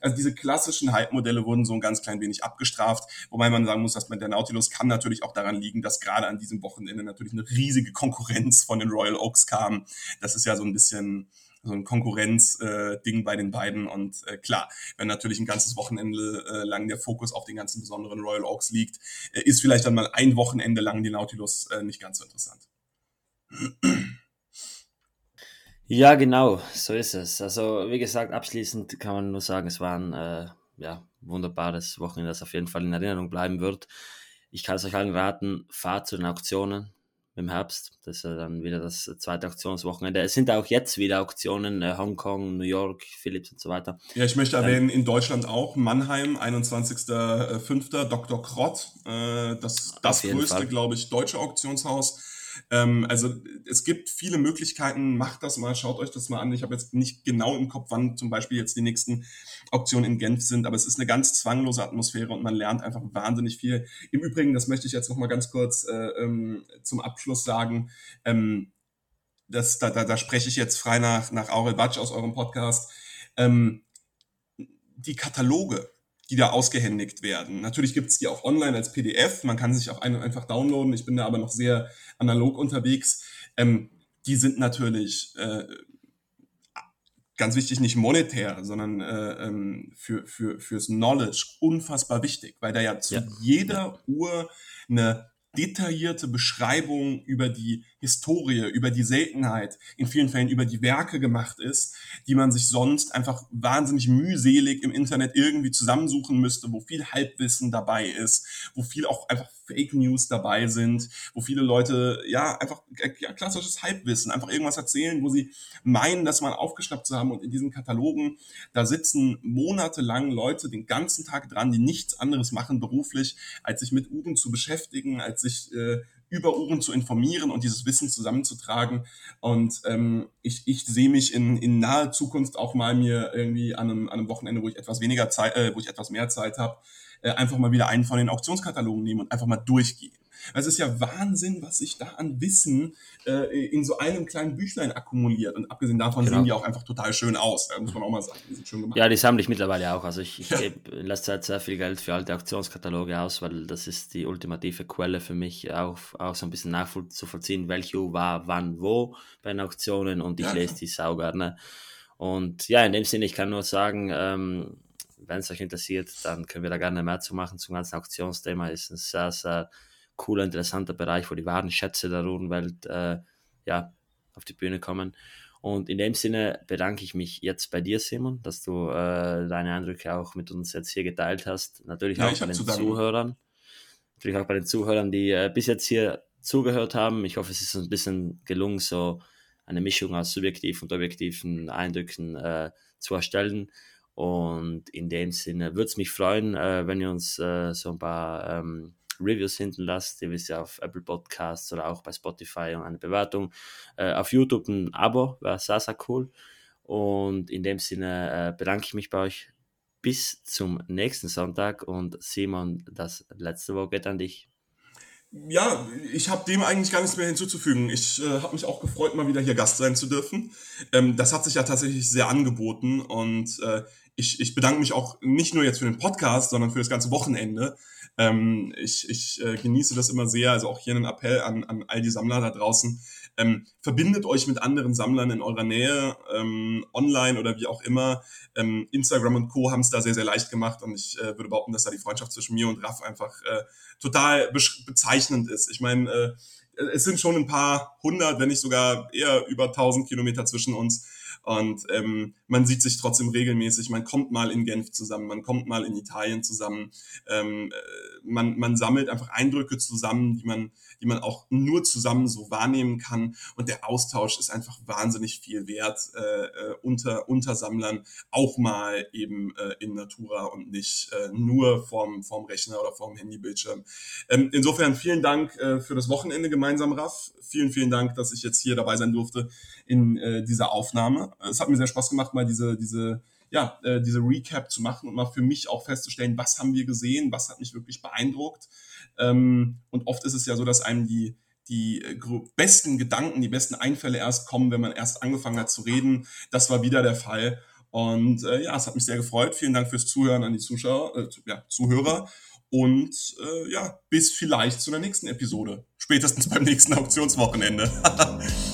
Also diese klassischen Hype-Modelle wurden so ein ganz klein wenig abgestraft, wobei man sagen muss, dass man der Nautilus kann natürlich auch daran liegen, dass gerade an diesem Wochenende natürlich eine riesige Konkurrenz von den Royal Oaks kam. Das ist ja so ein bisschen so ein Konkurrenzding äh, bei den beiden. Und äh, klar, wenn natürlich ein ganzes Wochenende äh, lang der Fokus auf den ganzen besonderen Royal Oaks liegt, äh, ist vielleicht dann mal ein Wochenende lang die Nautilus äh, nicht ganz so interessant. Ja, genau, so ist es. Also, wie gesagt, abschließend kann man nur sagen, es war ein äh, ja, wunderbares Wochenende, das auf jeden Fall in Erinnerung bleiben wird. Ich kann es euch allen raten, fahrt zu den Auktionen im Herbst. Das ist ja dann wieder das zweite Auktionswochenende. Es sind auch jetzt wieder Auktionen, äh, Hongkong, New York, Philips und so weiter. Ja, ich möchte erwähnen, in Deutschland auch, Mannheim, 21.05. Dr. Krott, äh, das, das größte, glaube ich, deutsche Auktionshaus ähm, also es gibt viele Möglichkeiten, macht das mal, schaut euch das mal an. Ich habe jetzt nicht genau im Kopf, wann zum Beispiel jetzt die nächsten Auktionen in Genf sind, aber es ist eine ganz zwanglose Atmosphäre und man lernt einfach wahnsinnig viel. Im Übrigen, das möchte ich jetzt noch mal ganz kurz äh, ähm, zum Abschluss sagen. Ähm, das, da, da, da spreche ich jetzt frei nach, nach Aurel Batsch aus eurem Podcast. Ähm, die Kataloge, die da ausgehändigt werden. Natürlich gibt es die auch online als PDF, man kann sich auch einfach downloaden. Ich bin da aber noch sehr analog unterwegs. Ähm, die sind natürlich äh, ganz wichtig nicht monetär, sondern äh, ähm, für, für, fürs Knowledge unfassbar wichtig, weil da ja zu ja. jeder Uhr eine detaillierte Beschreibung über die Historie, über die Seltenheit, in vielen Fällen über die Werke gemacht ist, die man sich sonst einfach wahnsinnig mühselig im Internet irgendwie zusammensuchen müsste, wo viel Halbwissen dabei ist, wo viel auch einfach Fake News dabei sind, wo viele Leute ja einfach ja, klassisches Halbwissen, einfach irgendwas erzählen, wo sie meinen, das mal aufgeschnappt zu haben. Und in diesen Katalogen, da sitzen monatelang Leute den ganzen Tag dran, die nichts anderes machen beruflich, als sich mit Uhren zu beschäftigen, als sich äh, über Uhren zu informieren und dieses Wissen zusammenzutragen. Und ähm, ich, ich sehe mich in, in naher Zukunft auch mal mir irgendwie an einem, an einem Wochenende, wo ich etwas weniger Zeit, äh, wo ich etwas mehr Zeit habe, äh, einfach mal wieder einen von den Auktionskatalogen nehmen und einfach mal durchgehen. Es ist ja Wahnsinn, was sich da an Wissen äh, in so einem kleinen Büchlein akkumuliert. Und abgesehen davon genau. sehen die auch einfach total schön aus. muss man auch mal sagen. Die sind schön gemacht. Ja, die sammle ich mittlerweile auch. Also ich, ich ja. gebe in letzter Zeit sehr viel Geld für alte Auktionskataloge aus, weil das ist die ultimative Quelle für mich, auch, auch so ein bisschen nachzuvollziehen, welche war wann wo bei den Auktionen und ich ja, lese die sau gerne. Und ja, in dem Sinne, ich kann nur sagen, ähm, wenn es euch interessiert, dann können wir da gerne mehr zu machen zum ganzen Auktionsthema. Ist ein sehr, sehr cooler, interessanter Bereich, wo die wahren Schätze der Runenwelt äh, ja, auf die Bühne kommen. Und in dem Sinne bedanke ich mich jetzt bei dir, Simon, dass du äh, deine Eindrücke auch mit uns jetzt hier geteilt hast. Natürlich ja, auch bei den Zuhörern. Natürlich auch bei den Zuhörern, die äh, bis jetzt hier zugehört haben. Ich hoffe, es ist ein bisschen gelungen, so eine Mischung aus subjektiven und objektiven Eindrücken äh, zu erstellen. Und in dem Sinne würde es mich freuen, äh, wenn ihr uns äh, so ein paar ähm, Reviews hinten lasst. Ihr wisst ja auf Apple Podcasts oder auch bei Spotify und eine Bewertung. Äh, auf YouTube ein Abo wäre sehr, sehr cool. Und in dem Sinne äh, bedanke ich mich bei euch. Bis zum nächsten Sonntag und Simon, das letzte Wort geht an dich. Ja, ich habe dem eigentlich gar nichts mehr hinzuzufügen. Ich äh, habe mich auch gefreut, mal wieder hier Gast sein zu dürfen. Ähm, das hat sich ja tatsächlich sehr angeboten und äh, ich, ich bedanke mich auch nicht nur jetzt für den Podcast, sondern für das ganze Wochenende. Ähm, ich ich äh, genieße das immer sehr. Also auch hier einen Appell an, an all die Sammler da draußen. Ähm, verbindet euch mit anderen Sammlern in eurer Nähe, ähm, online oder wie auch immer. Ähm, Instagram und Co. haben es da sehr, sehr leicht gemacht und ich äh, würde behaupten, dass da die Freundschaft zwischen mir und Raff einfach äh, total bezeichnend ist. Ich meine, äh, es sind schon ein paar hundert, wenn nicht sogar eher über tausend Kilometer zwischen uns. Und ähm, man sieht sich trotzdem regelmäßig, man kommt mal in Genf zusammen, man kommt mal in Italien zusammen, ähm, äh, man, man sammelt einfach Eindrücke zusammen, die man, die man auch nur zusammen so wahrnehmen kann. Und der Austausch ist einfach wahnsinnig viel wert äh, äh unter, unter Sammlern, auch mal eben äh, in Natura und nicht äh, nur vorm, vorm Rechner oder vorm Handybildschirm. Ähm, insofern vielen Dank äh, für das Wochenende gemeinsam, Raff. Vielen, vielen Dank, dass ich jetzt hier dabei sein durfte in äh, dieser Aufnahme. Es hat mir sehr Spaß gemacht, mal diese, diese ja, äh, diese Recap zu machen und mal für mich auch festzustellen, was haben wir gesehen, was hat mich wirklich beeindruckt. Ähm, und oft ist es ja so, dass einem die, die äh, besten Gedanken, die besten Einfälle erst kommen, wenn man erst angefangen hat zu reden. Das war wieder der Fall. Und äh, ja, es hat mich sehr gefreut. Vielen Dank fürs Zuhören an die Zuschauer, äh, ja, Zuhörer. Und äh, ja, bis vielleicht zu einer nächsten Episode. Spätestens beim nächsten Auktionswochenende.